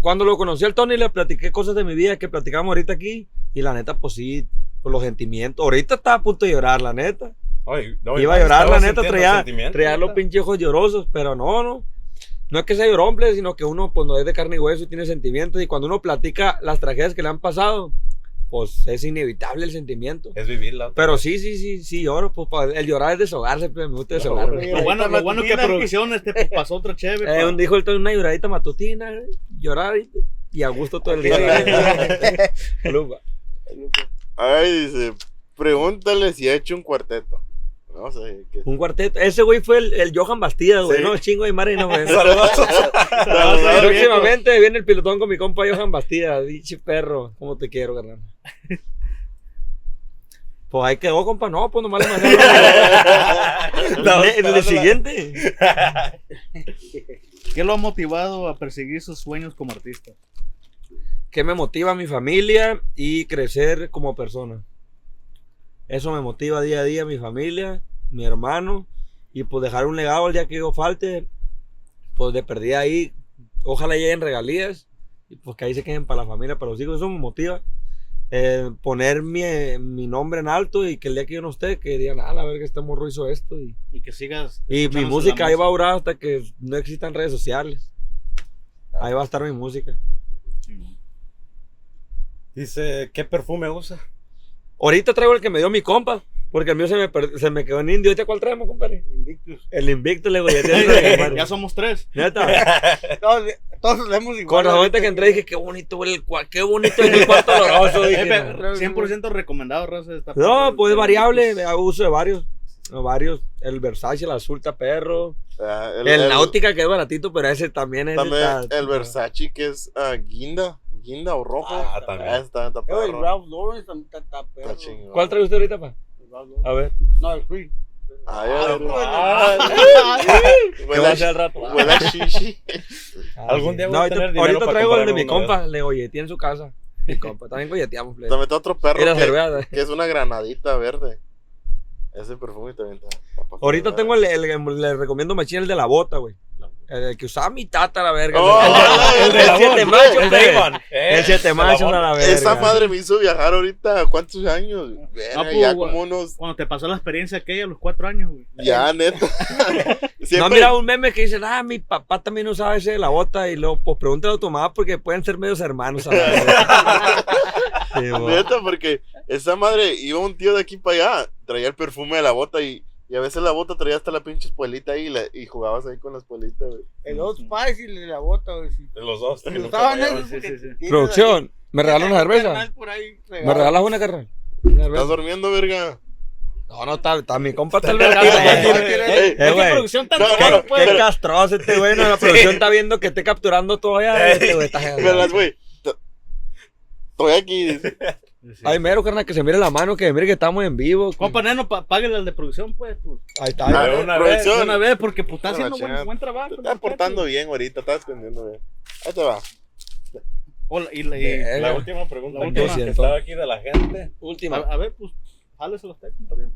Cuando lo conocí al Tony le platiqué cosas de mi vida que platicamos ahorita aquí. Y la neta, pues sí, por los sentimientos. Ahorita estaba a punto de llorar, la neta. Ay, no, Iba a llorar, la neta, traía, traía los ojos llorosos, pero no, no. No es que sea llorón, ple, sino que uno, pues no es de carne y hueso y tiene sentimientos. Y cuando uno platica las tragedias que le han pasado, pues es inevitable el sentimiento. Es vivirla. Pero sí, sí, sí, sí lloro. Pues, el llorar es deshogarse, pues, me gusta desahogarme. Lo bueno, lo bueno que producción este pues, pasó otra chévere. Eh, un dijo el una lloradita matutina, eh, llorar y, y a gusto todo el día. Salud, pa. Ay, dice, pregúntale si ha hecho un cuarteto. No sé. ¿qué? Un cuarteto. Ese güey fue el, el Johan Bastida, güey. Sí. No, chingo de madre, no, güey. Saludos. Próximamente viene el pilotón con mi compa Johan Bastida. Diche perro, cómo te quiero, carnal. Pues ahí quedó, compa. No, pues nomás le mandé. En el siguiente. ¿Qué lo ha motivado a perseguir sus sueños como artista? Que me motiva mi familia y crecer como persona. Eso me motiva día a día mi familia, mi hermano y pues dejar un legado el día que yo falte, pues de perdida ahí, ojalá lleguen regalías y pues que ahí se queden para la familia, para los hijos, eso me motiva. Eh, poner mi, mi nombre en alto y que el día que yo no esté, que digan, ah, la verga, este morro hizo esto y, Y que sigas. y mi música ahí va a durar hasta que no existan redes sociales. Ahí va a estar mi música. Dice, ¿qué perfume usa? Ahorita traigo el que me dio mi compa, porque el mío se me, per- se me quedó en indio. ¿Ahorita cuál traemos, compadre? Invictus. El Invicto, le digo, ya tiene compadre. Ya somos tres. Neta, Todos, todos leemos igual. con razón ahorita que entré dije, qué bonito el qué bonito es el cuarto oloroso. Dije, pe- no. 100% recomendado. Esta No, pues es variable, hago uso de varios. Varios. El Versace, el Azul está perro. Ah, El, Náutica que es baratito, pero ese también es. También está- el Versace que es ah, guinda, guinda o rojo. Ah, también. Ah, está, está Eh, el perro. Ralph Lauren también está, está perro. Está chingón. ¿Cuál trae usted ahorita, pa? El Ralph Lauren. A ver. No, el Free. Ay, ay, Ah, ay. ¿Qué va a a shishi. Algún día voy a ahorita, tener dinero ahorita para traigo el de mi compa, le golleteé en su casa. Mi compa, también golleteamos. También está otro perro que, cerveza. que es una granadita verde. Ese perfume también está. Ahorita tengo el, el- le recomiendo machín el de la bota, güey. El que usaba mi tata, la verga. Oh, el de el siete Avon, machos, El plebe. Damon. El siete machos a la verga. Esa madre me hizo viajar ahorita, ¿cuántos años? Verga, pues, ya como unos. Cuando te pasó la experiencia aquella a los cuatro años, güey. Ya, neta. No Siempre, mira un meme que dice, ah, mi papá también usaba ese de la bota y luego, pues pregúntale a tu mamá porque pueden ser medios hermanos. a la verga. Sí, neta, porque esa madre iba un tío de aquí para allá, traía el perfume de la bota y, y a veces la bota traía hasta la pinche espuelita ahí y, la- y jugabas ahí con la espuelita, güey. El Old Spice y la bota, güey. De los dos. que eso, sí, sí, sí. Producción, ¿me regalas una un cerveza? carnal por ahí ¿Me regalas una carnal? ¿Estás durmiendo, verga? No, no, está, está mi compa está el producción tan No, cara, no, pues. Qué castroso este güey. no, La producción está viendo que esté capturando todavía. Este güey está aquí. Dice. Ay, mero, carnal, que se mire la mano, que mire que estamos en vivo. Compa, neno, pa- páguele al de producción, pues. pues. Ahí está. A ahí ver, está. una. De una vez, porque pues, está haciendo buen, trabajo. Te estás portando bien ahorita, estás atendiendo bien. Ahí te va. Hola, y, la- y- Verga. La última pregunta La que- última. que estaba aquí de la gente. Última. a, a ver, pues, jáleselo usted, compadre.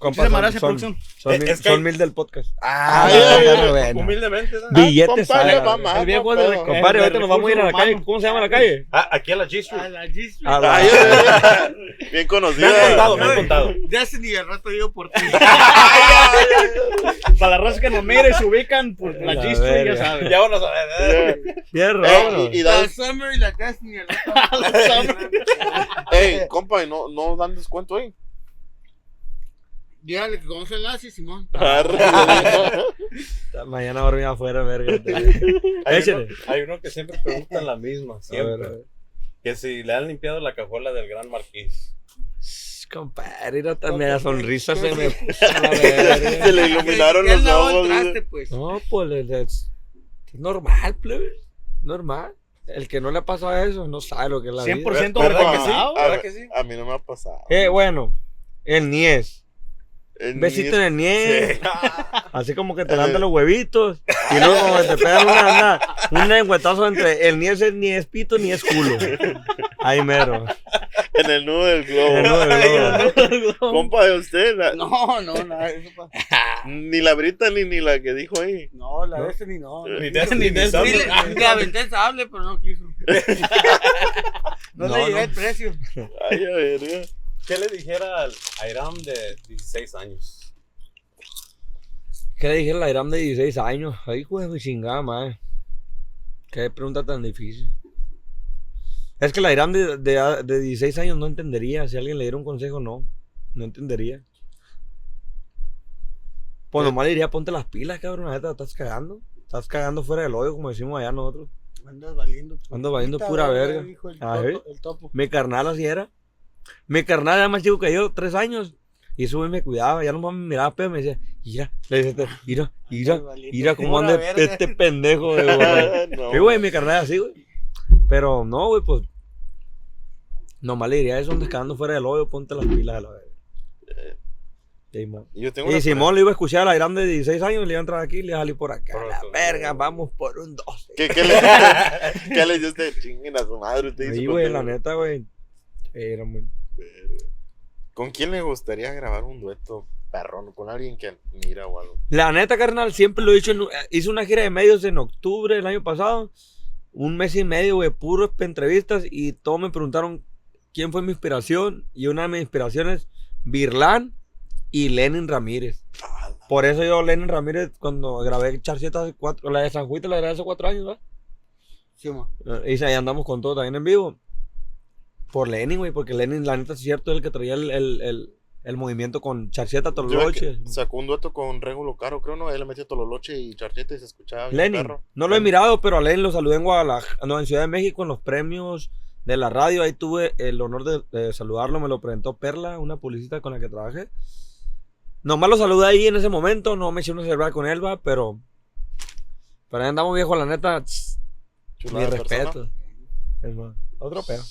Compa, son- gracias, son- producción. Son, Eh, mil, es que- son mil del podcast. Ah, Ay, ay, ay, ay, ay, bueno. Humildemente. ¿no? Billetes. Ah, compadre, a la- va más, El viejo no de- pedo. Compadre, de ahorita nos vamos a ir a la calle. ¿Cómo se llama la calle? Ah, aquí a la G A Street. la G-Street. A la- Ay, ay, ay. Bien Me han conocida. contado, me han contado. Destiny, al rato digo por ti. Para la raza que nos mire y se ubican, pues la La G Street, ya saben. Ya vamos a ver. Y, y La Summer y la Destiny. al rato. ey, compa, ¿y no, no dan descuento ahí? Dígale que conoce el nazi, Simón. Mañana dormí afuera, verga. Hay uno, hay uno que siempre pregunta la misma, A ver, siempre. a ver. Que si le han limpiado la cajuela del Gran Marquís. Shh, Compadre, no también la sonrisa se me puso. Se le iluminaron ¿Quién los ojos. traste, pues? No, pues es, es- es normal, plebe. Normal. El que no le ha pasado eso no sabe lo que es la vida. 100% ¿Verdad que sí? recomendado. A, ¿Verdad que sí? a mí no me ha pasado. Eh, bueno, el Nies. El Un besito en el Nies. Sí. Así como que te dan de los huevitos. Y luego como que te pegan una, una, un lengüetazo entre el Nies es ni es pito ni es culo. Ahí mero. En el nudo del globo. El nudo del globo. Compa, de usted, la- No, no, nada de eso pasa. ni la brita ni, ni la que dijo ahí. No, la. Destiny no. Ni no. de- Ni ni de-. Sí, le, aventé el sable, pero no quiso. No, No, le llegué no. el precio. Ay, a ver. ¿Qué le dijera al Airam de 16 años? ¿Qué le dije al Airam de 16 años? Ay, hijo de mi chingada, madre. Qué pregunta tan difícil. Es que la Irán de, de, de 16 años no entendería. Si alguien le diera un consejo, no. No entendería. Pues nomás le diría, ponte las pilas, cabrón. La neta, estás cagando. Estás cagando fuera del hoyo, como decimos allá nosotros. Andas valiendo. Ando valiendo pura verga. dijo el, Ah, topo, el topo. Mi carnal así era. Mi carnal era más chico que yo, tres años. Y eso güey me cuidaba, ya nomás me miraba pero me decía, mira, le decía, mira, mira, mira cómo anda este pendejo, güey. güey. no. Mi carnal así, güey. Pero no, güey, pues. Nomás le diría eso, cagando fuera del hoyo, ponte las pilas a la verga. Man. Yo tengo Y Simón le iba a escuchar a la Irán de 16 años, le iba a entrar aquí y le iba a salir por acá. Por la verga, vamos por un 12. ¿Qué, qué le, ¿Qué le dio usted? Chinguen a su madre. Usted Sí, güey, la neta, güey. Era muy. ¿Con quién le gustaría grabar un dueto perrón? ¿Con alguien que mira o algo? La neta, carnal, siempre lo he dicho. hice una gira de medios en octubre del año pasado. Un mes y medio, güey, puros entrevistas. Y todos me preguntaron quién fue mi inspiración. Y una de mis inspiraciones, Birlán y Lenin Ramírez. Por eso yo, Lenin Ramírez, cuando grabé Charcieta hace cuatro, la de San Juan, la grabé hace cuatro años, ¿verdad? Sí. Eh, Y ahí andamos con todo también en vivo. Por Lenin, güey, porque Lenin, la neta, es cierto, es el que traía el, el, el, el movimiento con vi Tololoche. Sacó un dueto con Regulo Caro, creo, ¿no? Él le metió Tololoche y Charchete y se escuchaba Lenin. perro. No lo he mirado, pero a Lenin lo saludé en Guadalajara, no, en Ciudad de México, en los premios de la radio. Ahí tuve el honor de, de saludarlo. Me lo presentó Perla, una publicista con la que trabajé. Nomás lo saludé ahí en ese momento. No me eché una cerveza con él, va, pero. Pero ahí andamos viejo, la neta. Chulada Mi respeto. Es más, Otro pedo.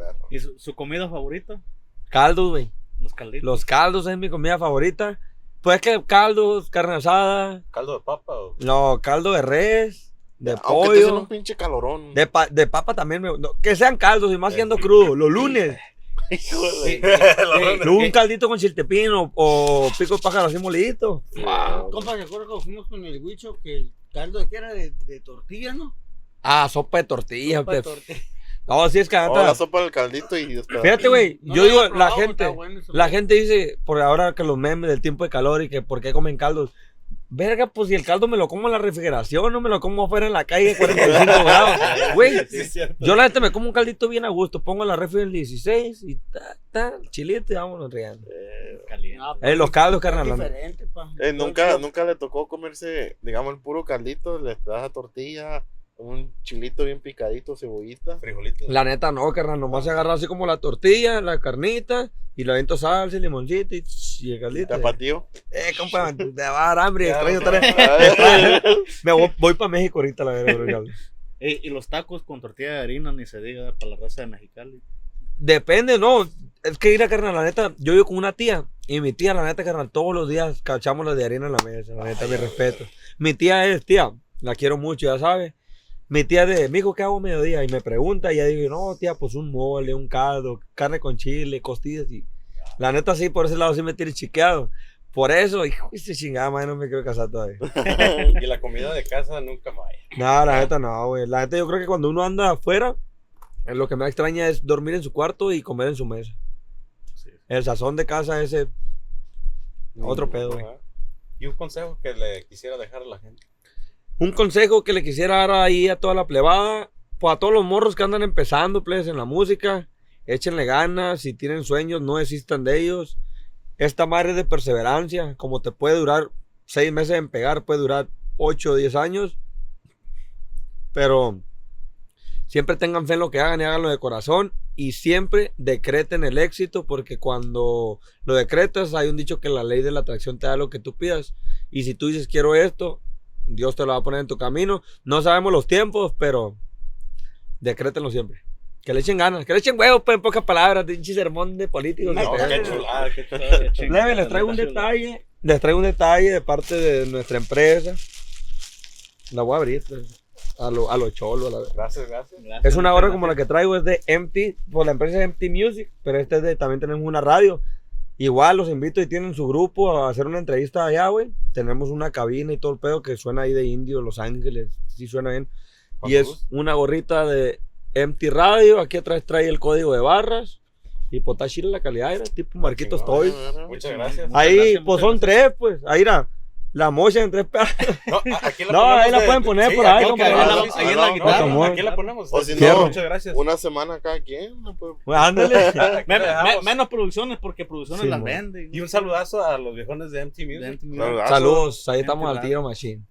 Perro. ¿Y su, su comida favorita? Caldos, güey. Los calditos. Los caldos es mi comida favorita. Pues que caldos, carne asada. ¿Caldo de papa o...? No, caldo de res, de Aunque te pollo. un pinche calorón. De, pa- de papa también, me- no, que sean caldos y más siendo crudo, los lunes. Hijo de- Sí, eh, Un eh, caldito con chiltepín o, o pico de pájaro así molidito. Ah, compa, ¿se acuerda cuando fuimos con el huicho que el caldo de que era de, de tortilla, no? Ah, sopa de tortilla. Sopa de pe- tortilla. No, sí es que Oh, la sopa del caldito y después. Fíjate, güey, No yo digo, había la probado, gente, bueno la gente dice, por ahora que los memes del tiempo de calor y que por qué comen caldos. Verga, pues si el caldo me lo como en la refrigeración, no me lo como afuera en la calle 45 grados. Güey, yo la neta me como un caldito bien a gusto, pongo la refri en el 16 y ta, ta, chilito y vámonos riendo. Ah, Eh, los caldos, carnal. Eh, nunca, nunca le tocó comerse, digamos, el puro caldito, le das a tortilla, un chilito bien picadito, cebollita. Frijolitos. La neta no, carnal, nomás se agarra así como la tortilla, la carnita y le aviento salsa y limoncito y, y el caldito. Tapatío. Eh, compa, te va a dar hambre, extraño. Me voy, voy para México ahorita, la verdad, bro. Eh, y los tacos con tortilla de harina, ni se diga, para la raza de Mexicali. Depende, no. Es que ir a carnal, la neta, yo vivo con una tía. Y mi tía, la neta, carnal, todos los días cachamos la de harina en la mesa. La neta, mi respeto. Mi tía es, tía, la quiero mucho, ya sabes. Mi tía de, mijo, ¿qué hago a mediodía? Y me pregunta, y ya digo, no, tía, pues un mole, un caldo, carne con chile, costillas. Y la neta, sí, por ese lado sí me tiene chiqueado. Por eso, hijo, ese chingada, madre, no me quiero casar todavía. Y la comida de casa nunca falla. No, la neta no, güey. La neta yo creo que cuando uno anda afuera, eh, lo que me extraña es dormir en su cuarto y comer en su mesa. El sazón de casa ese otro pedo, güey. Y un consejo que le quisiera dejar a la gente. Un consejo que le quisiera dar ahí a toda la plebada, pues a todos los morros que andan empezando, plebes, en la música, échenle ganas, si tienen sueños, no desistan de ellos. Esta madre es de perseverancia, como te puede durar seis meses en pegar, puede durar ocho o diez años. Pero siempre tengan fe en lo que hagan y háganlo de corazón. Y siempre decreten el éxito, porque cuando lo decretas, hay un dicho que la ley de la atracción te da lo que tú pidas. Y si tú dices quiero esto, Dios te lo va a poner en tu camino. No sabemos los tiempos, pero decrétenlo siempre. Que le echen ganas, que le echen huevos, pues, en pocas palabras, pinche sermón de políticos. No, qué chulada, qué chulada. Leve, les traigo un detalle. Les traigo un detalle de parte de nuestra empresa. La voy a abrir pues, a lo, a lo cholo, a la verdad. Gracias, gracias. Es una gorra como la que traigo, es de Empty, por la empresa es Empty Music, pero este es de, también tenemos una radio. Igual los invito y tienen su grupo a hacer una entrevista allá, güey. Tenemos una cabina y todo el pedo que suena ahí de Indio, Los Ángeles, sí suena bien. Y es una gorrita de Empty Radio, aquí atrás trae el código de barras. Y pues está la calidad, era tipo Marquitos. Toys. Muchas gracias. Ahí, gracias, pues son tres, pues. Ahí era. La mocha en tres pedazos. No, aquí la No, ponemos ahí la de- pueden poner sí, por ahí, aquí, la- ahí en no, la no, guitarra. no. Aquí la ponemos. O si Fierro. no, Muchas gracias. una semana cada quien. no puede- Pues, ándale. Me- me- dejamos. menos producciones porque producciones Sí, las mo. venden. Y un saludazo a los viejones de MT Music Saludos, ahí estamos al tiro, machine.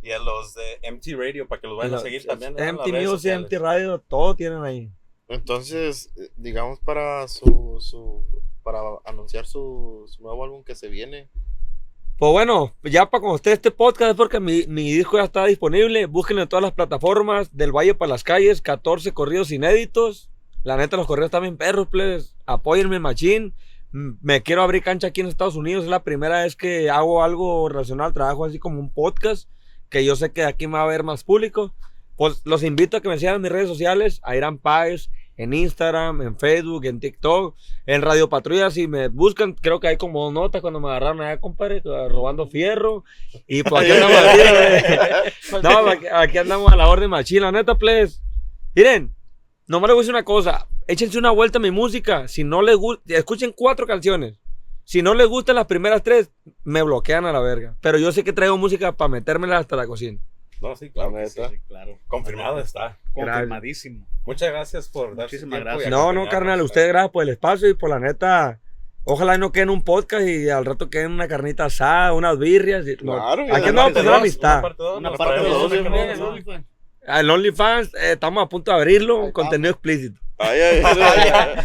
y a los de MT Radio para que los vayan a seguir también. en las MT redes Music, sociales. MT Radio, todo tienen ahí. Entonces, eh, digamos para su, su para anunciar su, su nuevo álbum que se viene. Pues bueno, ya para cuando esté este podcast es porque mi, mi disco ya está disponible. Búsquenlo en todas las plataformas. Del Valle para las calles, 14 corridos inéditos. La neta, los corridos también perros, plebes. Apóyenme, machín. Me quiero abrir cancha aquí en Estados Unidos. Es la primera vez que hago algo relacionado al trabajo, así como un podcast. Que yo sé que aquí me va a ver más público. Pues los invito a que me sigan en mis redes sociales. Irán Páez. En Instagram, en Facebook, en TikTok, en Radio Patrulla. Si me buscan, creo que hay como dos notas cuando me agarraron allá, compadre, robando fierro. Y pues aquí andamos güey. No, aquí, aquí andamos a la orden machín, la neta, please. Miren, nomás les voy a decir una cosa. Échense una vuelta a mi música. Si no les gusta, escuchen cuatro canciones. Si no les gustan las primeras tres, me bloquean a la verga. Pero yo sé que traigo música para metérmela hasta la cocina. No, sí, claro. La que sí. neta. Sí, claro. Confirmado está. Confirmadísimo. Muchas gracias por darse Muchísimas gracias. No, no, carnal, usted gracias por el espacio y por la neta. Ojalá no quede en un podcast y al rato quede en una carnita asada, unas birrias. y- no, Claro, aquí Parte por una dos, amistad. parte dos, Una parte dos, no. El OnlyFans, eh, estamos a punto de abrirlo, Ahí contenido explícito. Ay, ay, ay.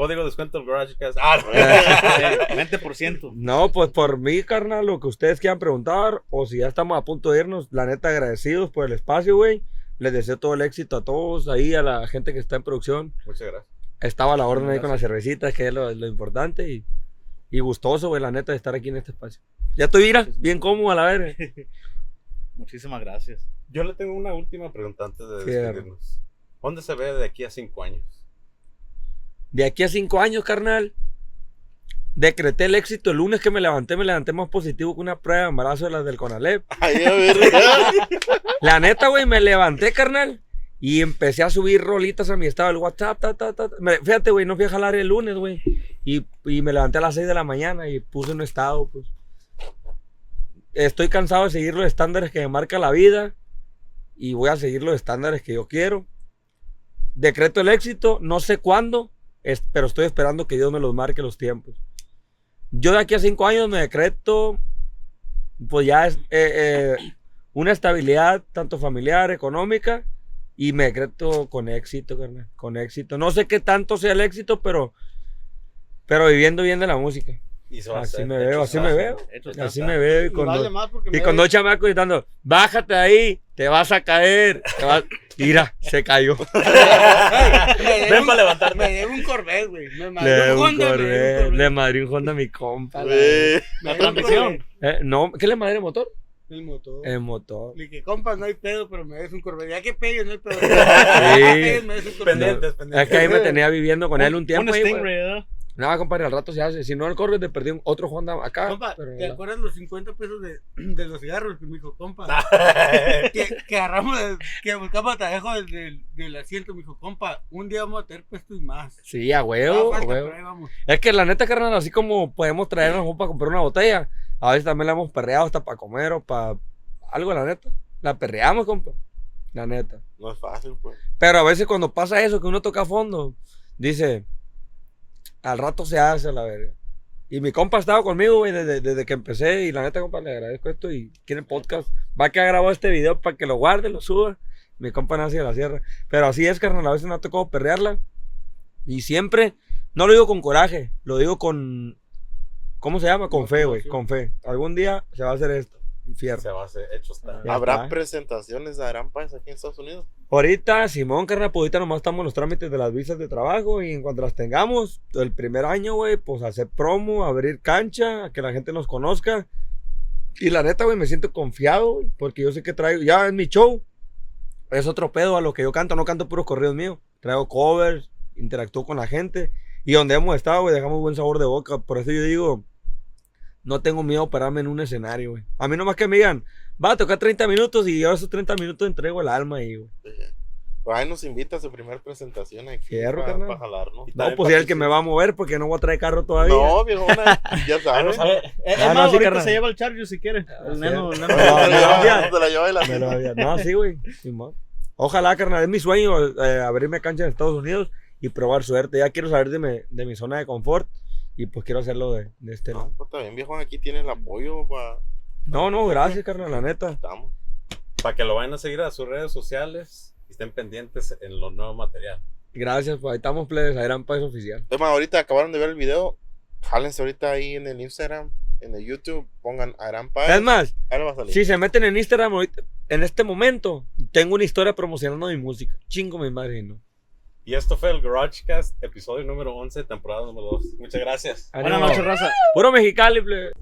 Código de descuento el Garage Cast. Ah, no. Eh, 20%. No, pues por mí, carnal, lo que ustedes quieran preguntar, o si ya estamos a punto de irnos, la neta agradecidos por el espacio, güey. Les deseo todo el éxito a todos, ahí a la gente que está en producción. Muchas gracias. Estaba a la orden ahí con las cervecitas, que es lo, lo importante, y, y gustoso, güey, la neta, de estar aquí en este espacio. Ya estoy, mira, bien cómodo a la verga. Muchísimas gracias. Yo le tengo una última pregunta antes de despedirnos. ¿Dónde se ve de aquí a cinco años? De aquí a cinco años, carnal, decreté el éxito. El lunes que me levanté, me levanté más positivo que una prueba de embarazo de las del Conalep. Ay, a ver. La neta, güey, me levanté, carnal. Y empecé a subir rolitas a mi estado del WhatsApp. ta, ta, ta, fíjate, güey, no fui a jalar el lunes, güey. Y, y me levanté a las 6 de la mañana y puse un estado, pues. Estoy cansado de seguir los estándares que me marca la vida. Y voy a seguir los estándares que yo quiero. Decreto el éxito, no sé cuándo, es- pero estoy esperando que Dios me los marque los tiempos. Yo de aquí a cinco años me decreto, pues ya es eh, eh, una estabilidad tanto familiar, económica, y me decreto con éxito, con éxito. No sé qué tanto sea el éxito, pero, pero viviendo bien de la música. Y se va a Así hacer. me veo, así me veo. Así me veo y Y con, vale dos, y me con dos chamacos gritando, bájate ahí, te vas a caer. te vas-". Mira, se cayó. Ven para levantarte. Me debe un Corvette, güey. Me Le mandó un un Honda, le madrí un Honda a mi compa. la- transmisión. Eh, no, ¿qué le madre el motor? El motor. El motor. Le dije, compa, no hay pedo, pero me des un Corvette. Ya que pegues, no hay pedo. Sí. Que me des un Corvette. Pendientes, Es que ahí me tenía viviendo con él un tiempo. Un. Stingray, ¿verdad? No, compadre, al rato se hace. Si no, el Corvette te perdí un- otro Honda acá. Compa, pero ¿te no. acuerdas los 50 pesos de, de los cigarros que me dijo, compa? que, que agarramos, el- que buscamos atajo del, del, del asiento, me dijo, compa, un día vamos a tener puesto y más. Sí, a huevo, a vamos. Es que la neta, carnal, así como podemos traernos para comprar una botella, a veces también la hemos perreado hasta para comer o para algo, la neta. La perreamos, compa. La neta. No es fácil, pues. Pero a veces cuando pasa eso, que uno toca a fondo, dice, al rato se hace la verga. Y mi compa ha estado conmigo, güey, desde, desde que empecé. Y la neta, compa, le agradezco esto. Y quiere podcast. Va que ha grabado este video para que lo guarde, lo suba. Mi compa nace de la sierra. Pero así es, carnal. A veces me ha tocado perrearla. Y siempre, no lo digo con coraje, lo digo con. ¿Cómo se llama? Con fe, güey. Con fe. Algún día se va a hacer esto. Infierno. Se va a hacer. Hecho está. ¿Habrá está. presentaciones de Aran Páez aquí en Estados Unidos? Ahorita, Simón, carnal, pues ahorita nomás estamos en los trámites de las visas de trabajo y en cuanto las tengamos, el primer año, güey, pues hacer promo, abrir cancha, que la gente nos conozca. Y la neta, güey, me siento confiado, güey, porque yo sé que traigo, ya en mi show, es otro pedo a lo que yo canto, no canto puros corridos míos, traigo covers, interactúo con la gente y donde hemos estado, güey, dejamos buen sabor de boca, por eso yo digo, no tengo miedo a pararme en un escenario, güey. A mí nomás que me digan, va a tocar 30 minutos y yo esos 30 minutos entrego el alma ahí, güey. Ahí nos invita a su primera presentación aquí. Fierro, para, carnal. jalar, ¿no? No, pues ya el que me va a mover porque no voy a traer carro todavía. No, viejona, ya sabes. Eh, es Ah, más, no, sí, ahorita carnal. se lleva el Charger si quiere. El sí. neno, el No, neno. no, no, No, sí, güey. Ojalá, carnal. Es mi sueño eh, abrirme cancha en Estados Unidos y probar suerte. Ya quiero salir de mi, de mi zona de confort y pues quiero hacerlo de, de este lado. No, pues bien, viejo, aquí tienes el apoyo para... No, no, gracias, carnal, la neta. Estamos. Para que lo vayan a seguir a sus redes sociales y estén pendientes en lo nuevo material. Gracias, pues ahí estamos, plebes. Ahí eran país oficial. Es más, ahorita acabaron de ver el video. Jálense ahorita ahí en el Instagram, en el YouTube, pongan Aran Paz. Es más, Ahí va a salir. si se meten en Instagram ahorita, en este momento, tengo una historia promocionando mi música. Chingo mi madre, ¿no? Y esto fue el GarageCast, episodio número 11, temporada número 2. Muchas gracias. Buenas noches, raza. Puro mexicali, plebe.